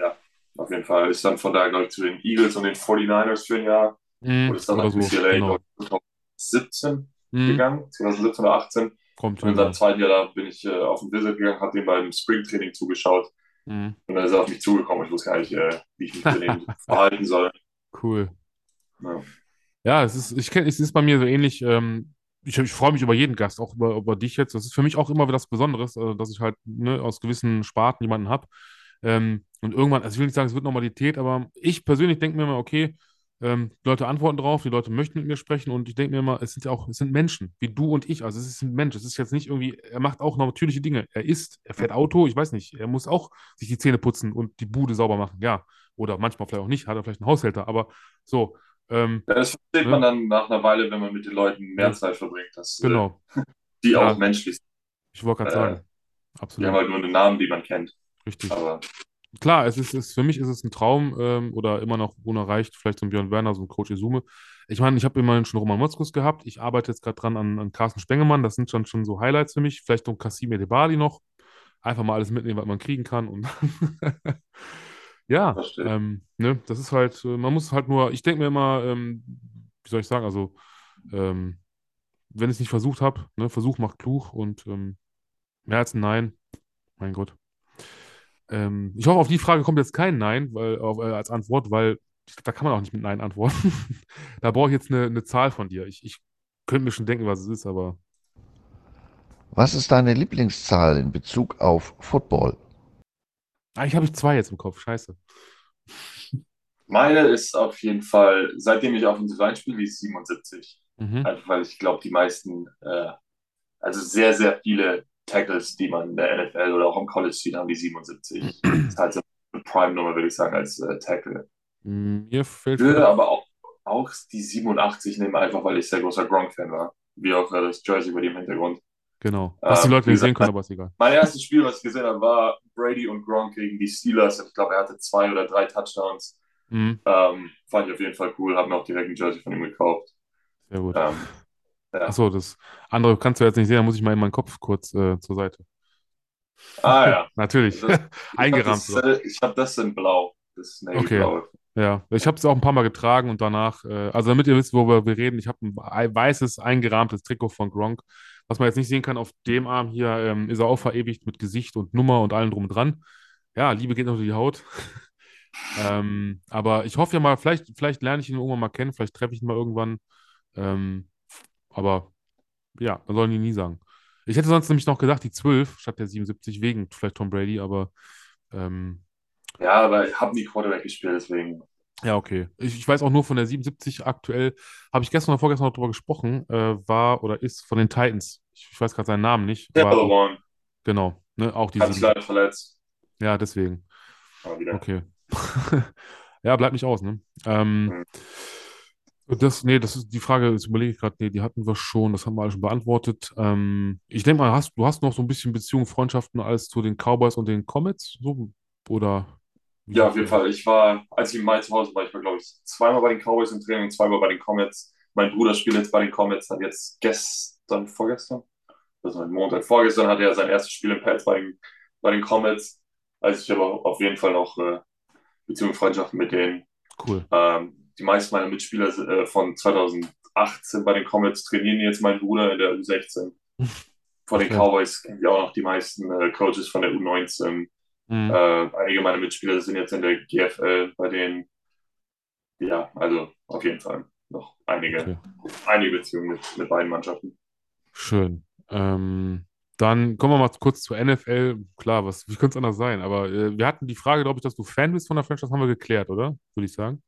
B: ja, auf jeden Fall. Ist dann von da, glaube ich, zu den Eagles und den 49ers für ein Jahr.
A: Mhm,
B: Und ist dann
A: oder
B: nach
A: so,
B: UCLA,
A: genau.
B: glaube ich, 2017
A: Mhm,
B: gegangen, 2017 oder 18.
A: kommt
B: Und in seinem zweiten Jahr da bin ich äh, auf ein Visit gegangen, habe dem beim Springtraining zugeschaut.
A: Mhm,
B: Und dann ist er auf mich zugekommen. Ich wusste gar nicht, äh, wie ich mich mit dem verhalten soll.
A: cool.
B: Ja.
A: Ja, es ist, ich kenne, es ist bei mir so ähnlich. Ähm, ich, ich freue mich über jeden Gast, auch über, über dich jetzt. Das ist für mich auch immer wieder was Besonderes, äh, dass ich halt ne, aus gewissen Sparten jemanden habe. Ähm, und irgendwann, also ich will nicht sagen, es wird Normalität, aber ich persönlich denke mir immer, okay, Ähm, die Leute antworten drauf, die Leute möchten mit mir sprechen und ich denke mir immer, es sind ja auch, es sind Menschen, wie du und ich. Also es ist ein Mensch. Es ist jetzt nicht irgendwie, er macht auch natürliche Dinge. Er isst, er fährt Auto, ich weiß nicht. Er muss auch sich die Zähne putzen und die Bude sauber machen, ja. Oder manchmal vielleicht auch nicht, hat er vielleicht einen Haushälter, aber so. Ähm,
B: das versteht ne? man dann nach einer Weile, wenn man mit den Leuten mehr Zeit verbringt, dass
A: äh, genau.
B: äh, die ja. auch menschlich sind.
A: Ich wollte gerade sagen.
B: Absolut. Die haben halt nur einen Namen, die man kennt.
A: Richtig. Aber klar, es ist, es, für mich ist es ein Traum ähm, oder immer noch unerreicht, vielleicht so ein Björn Werner, so ein Coach Izume. Ich meine, ich habe immerhin schon Roman Motzkus gehabt. Ich arbeite jetzt gerade dran an, an Carsten Spengemann. Das sind dann schon so Highlights für mich. Vielleicht noch Kassim Edebali noch. Einfach mal alles mitnehmen, was man kriegen kann. Und ja, ähm, ne, das ist halt, äh, man muss halt nur, ich denke mir immer, ähm, wie soll ich sagen, also, ähm, wenn ich es nicht versucht habe, ne, Versuch macht klug und ähm, mehr als ein Nein, mein Gott. Ähm, ich hoffe, auf die Frage kommt jetzt kein Nein weil, auf, äh, als Antwort, weil da kann man auch nicht mit Nein antworten. da brauche ich jetzt eine, eine Zahl von dir. Ich, ich könnte mir schon denken, was es ist, aber.
C: Was ist deine Lieblingszahl in Bezug auf Football?
A: Eigentlich habe ich zwei jetzt im Kopf. Scheiße.
B: Meine ist auf jeden Fall, seitdem ich Offensive Line spiele, ist 77. Mhm. Einfach weil ich glaube, die meisten, äh, also sehr, sehr viele Tackles, die man in der NFL oder auch im College sieht, haben die 77. das ist halt so eine Prime-Nummer, würde ich sagen, als äh, Tackle.
A: Mir fällt
B: Ich würde aber auch, auch die 87 nehmen, einfach weil ich sehr großer Gronk-Fan war. Wie auch äh, das Jersey bei dem Hintergrund.
A: Genau. Was die Leute nicht sehen können, aber ist egal.
B: Mein erstes Spiel, was ich gesehen habe, war Brady und Gronk gegen die Steelers. Ich glaube, er hatte zwei oder drei Touchdowns. Mhm. Ähm, fand ich auf jeden Fall cool. Habe mir auch direkt ein Jersey von ihm gekauft.
A: Sehr gut. Ähm, ja. Achso, das andere kannst du jetzt nicht sehen, da muss ich mal in meinen Kopf kurz äh, zur Seite.
B: Ah ja.
A: Natürlich. Das, Eingerahmt.
B: Ich habe das, hab das, in Blau. Das Navy
A: okay. Blau. Ja, ich habe es auch ein paar Mal getragen und danach, äh, also damit ihr wisst, worüber wir reden, ich habe ein weißes, eingerahmtes Trikot von Gronk. Was man jetzt nicht sehen kann, auf dem Arm hier ähm, ist er auch verewigt mit Gesicht und Nummer und allem drum und dran. Ja, Liebe geht unter die Haut. ähm, aber ich hoffe ja mal, vielleicht, vielleicht lerne ich ihn irgendwann mal kennen, vielleicht treffe ich ihn mal irgendwann. Ähm, aber ja, man soll ihn nie sagen. Ich hätte sonst nämlich noch gedacht, die 12 statt der 77 wegen vielleicht Tom Brady, aber ähm,
B: ja, aber ich habe nie Quarterback gespielt, deswegen.
A: Ja, okay. Ich, ich, weiß auch nur von der 77 aktuell, habe ich gestern oder vorgestern noch drüber gesprochen, äh, war oder ist von den Titans. Ich, ich weiß gerade seinen Namen nicht.
B: Der war,
A: Genau, ne, auch
B: diese. Hat sich leider verletzt.
A: Ja, deswegen. Okay. ja, bleibt nicht aus, ne? Ähm, mhm. Das, nee, das ist die Frage, das überlege ich gerade, nee, die hatten wir schon, das haben wir alle schon beantwortet. Ähm, ich denke mal, hast, du hast noch so ein bisschen Beziehungen, Freundschaften alles zu den Cowboys und den Comets, so, oder?
B: Ja, auf jeden Fall. Ich war, als ich in Mai zu Hause war, ich war, glaube ich, zweimal bei den Cowboys im Training zweimal bei den Comets. Mein Bruder spielt jetzt bei den Comets, hat jetzt gestern, vorgestern, also Montag, vorgestern hatte er sein erstes Spiel im Pets bei den, bei den Comets. Also ich habe auf jeden Fall noch äh, Beziehungen, Freundschaften mit denen.
A: Cool.
B: Ähm, die meisten meiner Mitspieler äh, von 2018 bei den Comets trainieren jetzt mein Bruder in der U16. Von den Cowboys kennen ich auch noch die meisten äh, Coaches von der U19. Mhm. Äh, einige meiner Mitspieler sind jetzt in der GFL bei denen. Ja, also auf jeden Fall noch einige, okay. einige Beziehungen mit, mit beiden Mannschaften.
A: Schön. Ähm, dann kommen wir mal kurz zur NFL. Klar, was, wie könnte es anders sein? Aber äh, wir hatten die Frage, glaube ich, dass du Fan bist von der Franchise, haben wir geklärt, oder? Würde ich sagen.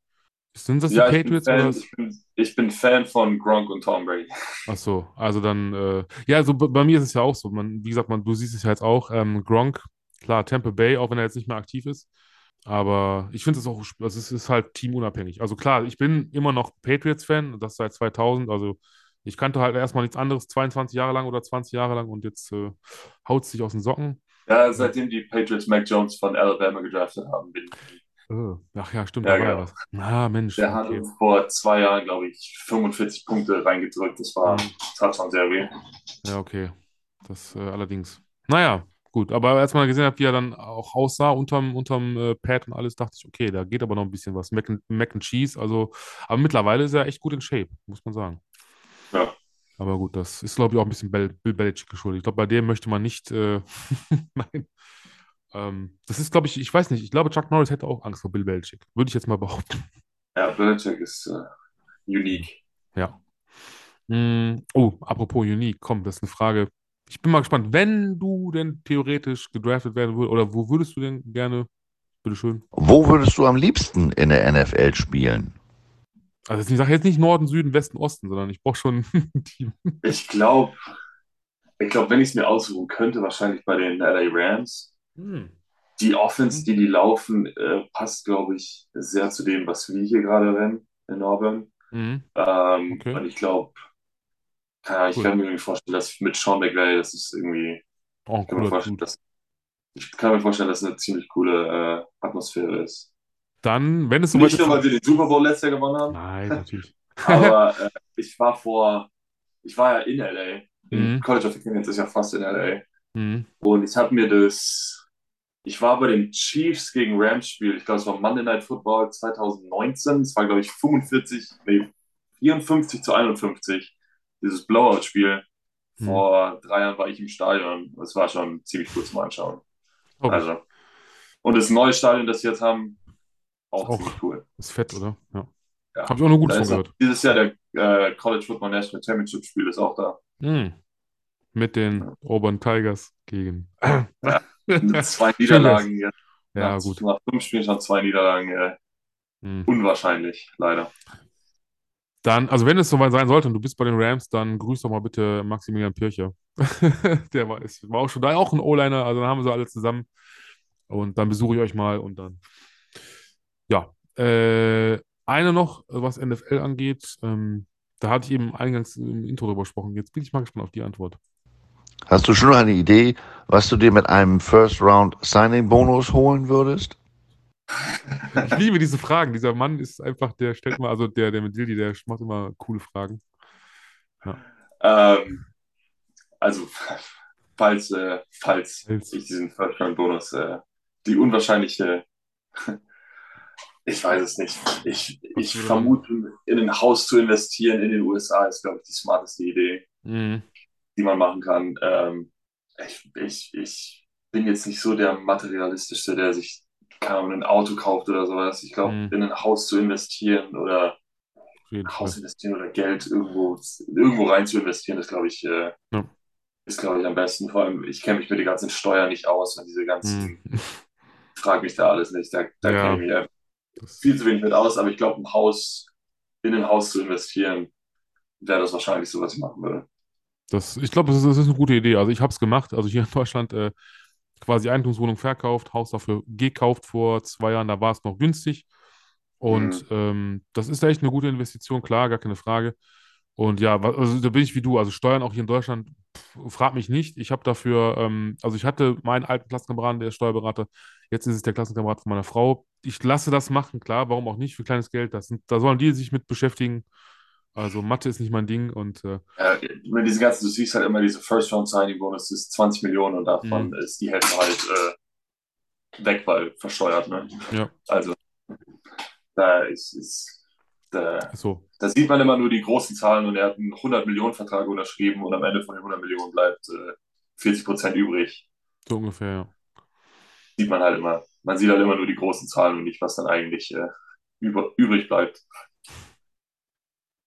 A: Sind das die ja, Patriots?
B: Ich bin, Fan, ich, bin, ich bin, Fan, von Gronk und Tom Brady.
A: Ach so, also dann, äh, ja, also bei mir ist es ja auch so. Man, wie gesagt, man, du siehst es ja jetzt auch. Ähm, Gronk, klar, Tampa Bay, auch wenn er jetzt nicht mehr aktiv ist. Aber ich finde es auch, also es ist halt teamunabhängig. Also klar, ich bin immer noch Patriots-Fan, das seit 2000. Also ich kannte halt erstmal nichts anderes 22 Jahre lang oder 20 Jahre lang und jetzt äh, haut es sich aus den Socken.
B: Ja, seitdem die Patriots Mac Jones von Alabama gedraftet haben, bin ich
A: Oh, ach ja, stimmt, ja, da war ja genau. was. Ah, Mensch.
B: Der okay. hat vor zwei Jahren, glaube ich, 45 Punkte reingedrückt. Das war, mhm. hat schon sehr weh.
A: Ja, okay. Das äh, allerdings. Naja, gut. Aber als man gesehen hat, wie er dann auch aussah unterm, unterm äh, Pad und alles, dachte ich, okay, da geht aber noch ein bisschen was. Mac and, Mac and Cheese, also, aber mittlerweile ist er echt gut in Shape, muss man sagen.
B: Ja.
A: Aber gut, das ist, glaube ich, auch ein bisschen Bill Belichick geschuldet. Ich glaube, bei dem möchte man nicht, äh, nein, ähm, das ist, glaube ich, ich weiß nicht, ich glaube, Chuck Norris hätte auch Angst vor Bill Belichick. Würde ich jetzt mal behaupten.
B: Ja, Belichick ist äh, unique.
A: Ja. Mm, oh, apropos unique, komm, das ist eine Frage. Ich bin mal gespannt, wenn du denn theoretisch gedraftet werden würdest, oder wo würdest du denn gerne, bitteschön?
C: Wo würdest du am liebsten in der NFL spielen?
A: Also ich sage jetzt nicht Norden, Süden, Westen, Osten, sondern ich brauche schon ein Team.
B: Ich glaube, ich glaube, wenn ich es mir aussuchen könnte, wahrscheinlich bei den LA Rams.
A: Hm.
B: Die Offense, die die laufen, äh, passt, glaube ich, sehr zu dem, was wir hier gerade rennen in Auburn.
A: Mhm.
B: Ähm,
A: Okay.
B: Und ich glaube, keine ich
A: Cool.
B: kann mir irgendwie vorstellen, dass mit Sean McVay, das ist irgendwie,
A: ein
B: ich kann mir vorstellen, dass, ich kann mir vorstellen, dass es eine ziemlich coole äh, Atmosphäre ist.
A: Dann, wenn es soweit
B: Nicht nur, weil wir den Super Bowl letztes Jahr gewonnen haben,
A: Nein, natürlich.
B: aber äh, ich war vor, ich war ja in LA.
A: Mhm.
B: College of Canyons ist ja fast in LA.
A: Mhm.
B: Und ich habe mir das, ich war bei dem Chiefs gegen Rams Spiel, ich glaube, es war Monday Night Football 2019, es war, glaube ich, 45, nee, 54 zu 51, dieses Blowout-Spiel.
A: Mhm.
B: Vor drei Jahren war ich im Stadion. Das war schon ziemlich cool zum Anschauen.
A: Glaub ich.
B: Also, und das neue Stadion, das sie jetzt haben, auch,
A: Auch.
B: ziemlich cool.
A: Ist fett, oder? Ja.
B: Ja.
A: Habe ich auch nur gut von gehört.
B: dieses Jahr der äh, College Football National Championship Spiel ist auch da.
A: Mhm. Mit den Auburn Tigers gegen.
B: Mit zwei Niederlagen jetzt.
A: Ja,
B: nach,
A: gut.
B: Nach fünf Spielen schon zwei Niederlagen. Äh,
A: Mhm.
B: unwahrscheinlich, leider.
A: Dann, also wenn es soweit sein sollte und du bist bei den Rams, dann grüß doch mal bitte Maximilian Pircher. Der war, ist, war auch schon da, auch ein O-Liner, also dann haben wir sie alle zusammen. Und dann besuche ich euch mal und dann. Ja. Äh, eine noch, was NFL angeht. Ähm, da hatte ich eben eingangs im Intro drüber gesprochen. Jetzt bin ich mal gespannt auf die Antwort.
C: Hast du schon eine Idee, was du dir mit einem First Round Signing Bonus holen würdest?
A: Ich liebe diese Fragen. Dieser Mann ist einfach, der stellt mal, also der, der mit Dildi, der macht immer coole Fragen.
B: Ähm, also, falls, äh, falls
A: Falls.
B: ich diesen First-Round-Bonus, äh, die unwahrscheinliche, ich weiß es nicht. Ich, ich vermute, in ein Haus zu investieren in den USA ist, glaube ich, die smarteste Idee,
A: Mhm.
B: Die man machen kann. Ähm, ich, ich, ich bin jetzt nicht so der materialistischste, der sich Ahnung, ein Auto kauft oder sowas. Ich glaube,
A: Mhm.
B: in ein Haus zu investieren oder Haus investieren oder Geld irgendwo, irgendwo rein zu investieren, ist, glaube ich, äh,
A: Ja.
B: ist, glaube ich, am besten. Vor allem, ich kenne mich mit den ganzen Steuern nicht aus und diese ganzen,
A: Mhm.
B: frag mich da alles nicht. Da, da
A: Ja.
B: kenne ich mich
A: Das,
B: viel zu wenig mit aus, aber ich glaube, ein Haus, in ein Haus zu investieren, wäre das wahrscheinlich so, was ich machen würde.
A: Das, ich glaube, das ist, das ist eine gute Idee. Also ich habe es gemacht. Also hier in Deutschland äh, quasi Eigentumswohnung verkauft, Haus dafür gekauft vor zwei Jahren. Da war es noch günstig. Und ähm, das ist echt eine gute Investition, klar, gar keine Frage. Und ja, also da bin ich wie du. Also Steuern auch hier in Deutschland, pff, frag mich nicht. Ich habe dafür, ähm, also ich hatte meinen alten Klassenkameraden, der ist Steuerberater. Jetzt ist es der Klassenkamerad von meiner Frau. Ich lasse das machen, klar, warum auch nicht für kleines Geld. Das sind, da sollen die sich mit beschäftigen. Also Mathe ist nicht mein Ding und äh,
B: Äh, mit diesen ganzen, du siehst halt immer diese First-Round-Signing-Bonus, das ist 20 Millionen und davon
A: Mhm.
B: ist die Hälfte halt äh, weg, weil versteuert. Ne?
A: ja,
B: Also, da ist, ist da,
A: so.
B: da sieht man immer nur die großen Zahlen und er hat einen 100-Millionen-Vertrag unterschrieben und am Ende von den 100 Millionen bleibt äh, 40 Prozent übrig.
A: So ungefähr, ja.
B: Sieht man halt immer. Man sieht halt immer nur die großen Zahlen und nicht, was dann eigentlich äh, über, übrig bleibt.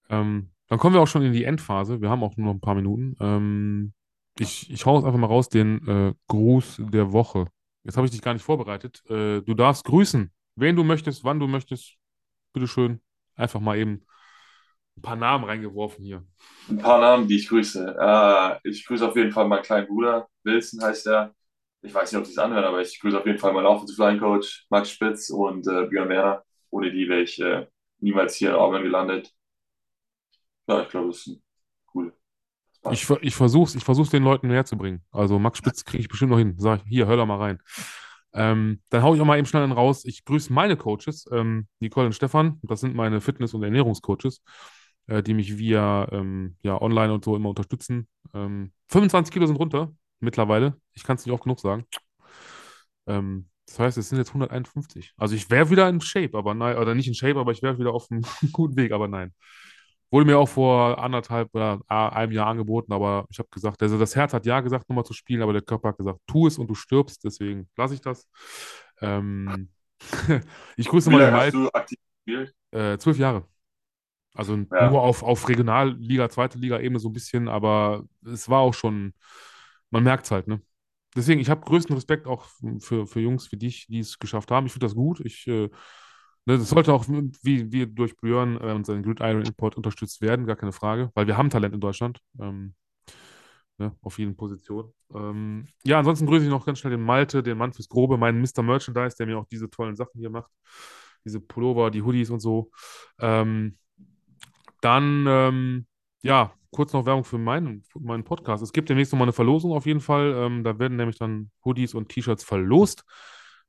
A: Ähm, dann kommen wir auch schon in die Endphase. Wir haben auch nur noch ein paar Minuten. Ähm, ich, ich hau jetzt einfach mal raus den äh, Gruß der Woche. Jetzt habe ich dich gar nicht vorbereitet. Äh, du darfst grüßen, wen du möchtest, wann du möchtest. Bitteschön. Einfach mal eben ein paar Namen reingeworfen hier.
B: Ein paar Namen, die ich grüße. Äh, ich grüße auf jeden Fall meinen kleinen Bruder. Wilson heißt er. Ich weiß nicht, ob sie es anhören, aber ich grüße auf jeden Fall meinen Offensive Line Coach, Max Spitz und äh, Björn Werner. Ohne die wäre ich äh, niemals hier in Auburn gelandet. Ja, ich glaube, das ist cool.
A: Ich, ich versuche es ich versuch's den Leuten näher zu bringen. Also Max Spitz kriege ich bestimmt noch hin. Sag ich, hier, hör da mal rein. Ähm, dann hau ich auch mal eben schnell einen raus. Ich grüße meine Coaches, ähm, Nicole und Stefan. Das sind meine Fitness- und Ernährungscoaches, äh, die mich via ähm, ja, online und so immer unterstützen. Ähm, 25 Kilo sind runter mittlerweile. Ich kann es nicht oft genug sagen. Ähm, das heißt, es sind jetzt 151. Also ich wäre wieder in Shape, aber nein, oder nicht in Shape, aber ich wäre wieder auf einem guten Weg, aber nein. Wurde mir auch vor anderthalb oder äh, einem Jahr angeboten, aber ich habe gesagt, also das Herz hat ja gesagt, nochmal zu spielen, aber der Körper hat gesagt, tu es und du stirbst, deswegen lasse ich das. Ähm, ich grüße mal den
B: lange hast
A: Mike,
B: du aktiv gespielt?
A: äh, zwölf Jahre. Also
B: Ja.
A: nur auf, auf Regionalliga, zweite Liga-Ebene so ein bisschen, aber es war auch schon, man merkt es halt, ne? Deswegen, ich habe größten Respekt auch für, für Jungs wie dich, die es geschafft haben. Ich finde das gut. Ich äh, das sollte auch wie, wie durch Björn äh, und seinen Gridiron Import unterstützt werden, gar keine Frage, weil wir haben Talent in Deutschland. Ähm, ne, auf jeden Position. Ähm, ja, ansonsten grüße ich noch ganz schnell den Malte, den Mann fürs Grobe, meinen Mr. Merchandise, der mir auch diese tollen Sachen hier macht. Diese Pullover, die Hoodies und so. Ähm, dann, ähm, ja, kurz noch Werbung für meinen, für meinen Podcast. Es gibt demnächst nochmal eine Verlosung auf jeden Fall. Ähm, da werden nämlich dann Hoodies und T-Shirts verlost.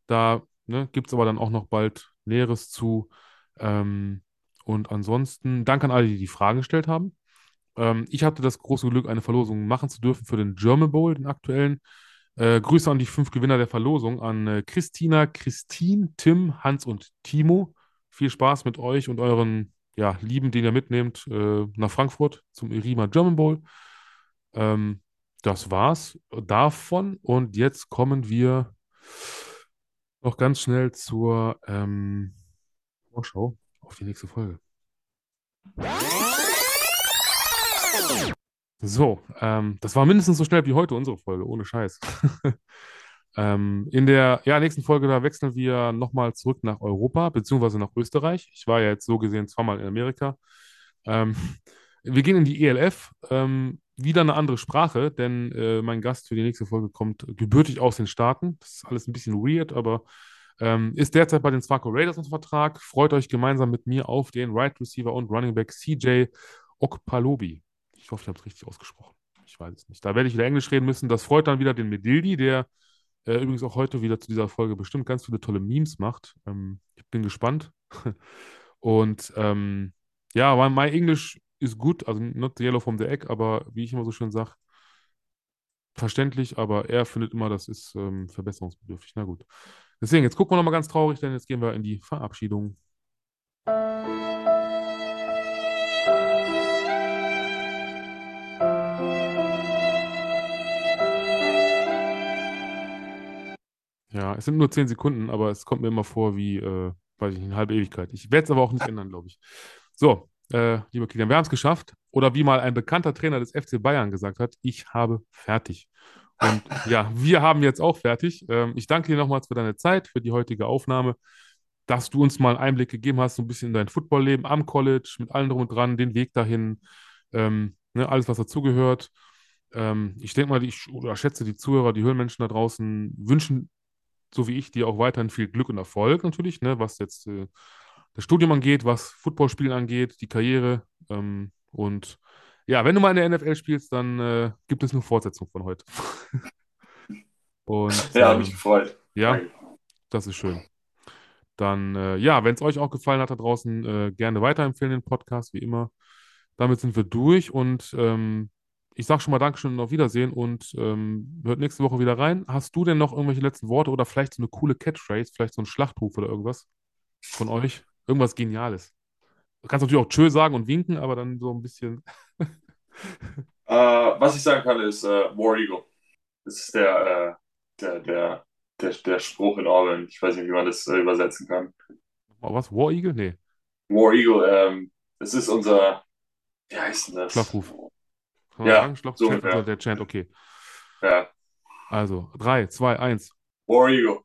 A: Da ne, gibt es aber dann auch noch bald Näheres zu. Ähm, und ansonsten, danke an alle, die die Fragen gestellt haben. Ähm, ich hatte das große Glück, eine Verlosung machen zu dürfen für den German Bowl, den aktuellen. Äh, Grüße an die fünf Gewinner der Verlosung, an äh, Christina, Christine, Tim, Hans und Timo. Viel Spaß mit euch und euren ja, Lieben, den ihr mitnehmt, äh, nach Frankfurt zum Irima German Bowl. Ähm, das war's davon. Und jetzt kommen wir noch ganz schnell zur ähm, Vorschau auf die nächste Folge. So, ähm, das war mindestens so schnell wie heute unsere Folge, ohne Scheiß. ähm, in der ja, nächsten Folge, da wechseln wir nochmal zurück nach Europa, beziehungsweise nach Österreich. Ich war ja jetzt so gesehen zweimal in Amerika. Ähm, wir gehen in die ELF, ähm, wieder eine andere Sprache, denn äh, mein Gast für die nächste Folge kommt gebürtig aus den Staaten. Das ist alles ein bisschen weird, aber ähm, ist derzeit bei den Swaco Raiders unter Vertrag. Freut euch gemeinsam mit mir auf den Right Receiver und Running Back CJ Okpalobi. Ich hoffe, ich habe es richtig ausgesprochen. Ich weiß es nicht. Da werde ich wieder Englisch reden müssen. Das freut dann wieder den Medildi, der äh, übrigens auch heute wieder zu dieser Folge bestimmt ganz viele tolle Memes macht. Ähm, ich bin gespannt. Und ähm, ja, my English is good, also not the yellow from the egg, aber wie ich immer so schön sage, verständlich, aber er findet immer, das ist ähm, verbesserungsbedürftig. Na gut. Deswegen, jetzt gucken wir nochmal ganz traurig, denn jetzt gehen wir in die Verabschiedung. Ja, es sind nur zehn Sekunden, aber es kommt mir immer vor wie, äh, weiß ich eine halbe Ewigkeit. Ich werde es aber auch nicht ändern, glaube ich. So, äh, liebe Kilian, wir haben es geschafft. Oder wie mal ein bekannter Trainer des FC Bayern gesagt hat, ich habe fertig. Und ja, wir haben jetzt auch fertig. Ähm, ich danke dir nochmals für deine Zeit, für die heutige Aufnahme, dass du uns mal einen Einblick gegeben hast, so ein bisschen in dein Footballleben am College, mit allem drum und dran, den Weg dahin, ähm, ne, alles, was dazugehört. Ähm, ich denke mal, ich oder schätze die Zuhörer, die Höhlenmenschen da draußen wünschen so wie ich, dir auch weiterhin viel Glück und Erfolg natürlich, ne, was jetzt äh, das Studium angeht, was Footballspielen angeht, die Karriere. Ähm, und ja, wenn du mal in der NFL spielst, dann äh, gibt es eine Fortsetzung von heute.
B: und, ja, ähm, mich gefreut.
A: Ja, das ist schön. Dann, äh, ja, wenn es euch auch gefallen hat da draußen, äh, gerne weiterempfehlen den Podcast, wie immer. Damit sind wir durch und ähm, ich sage schon mal Dankeschön und auf Wiedersehen und ähm, hört nächste Woche wieder rein. Hast du denn noch irgendwelche letzten Worte oder vielleicht so eine coole Catchphrase, vielleicht so ein Schlachtruf oder irgendwas von euch? Irgendwas Geniales. Du kannst natürlich auch Tschö sagen und winken, aber dann so ein bisschen.
B: uh, was ich sagen kann, ist uh, War Eagle. Das ist der, uh, der, der, der, der Spruch in Orwell. Ich weiß nicht, wie man das übersetzen kann.
A: Was? War Eagle? Nee.
B: War Eagle, ähm, das ist unser, wie heißt denn das?
A: Schlafruf.
B: Kann ja, sagen? Schloch
A: so Chant, der Chant, okay.
B: Ja.
A: Also, 3, 2, 1.
B: War Eagle.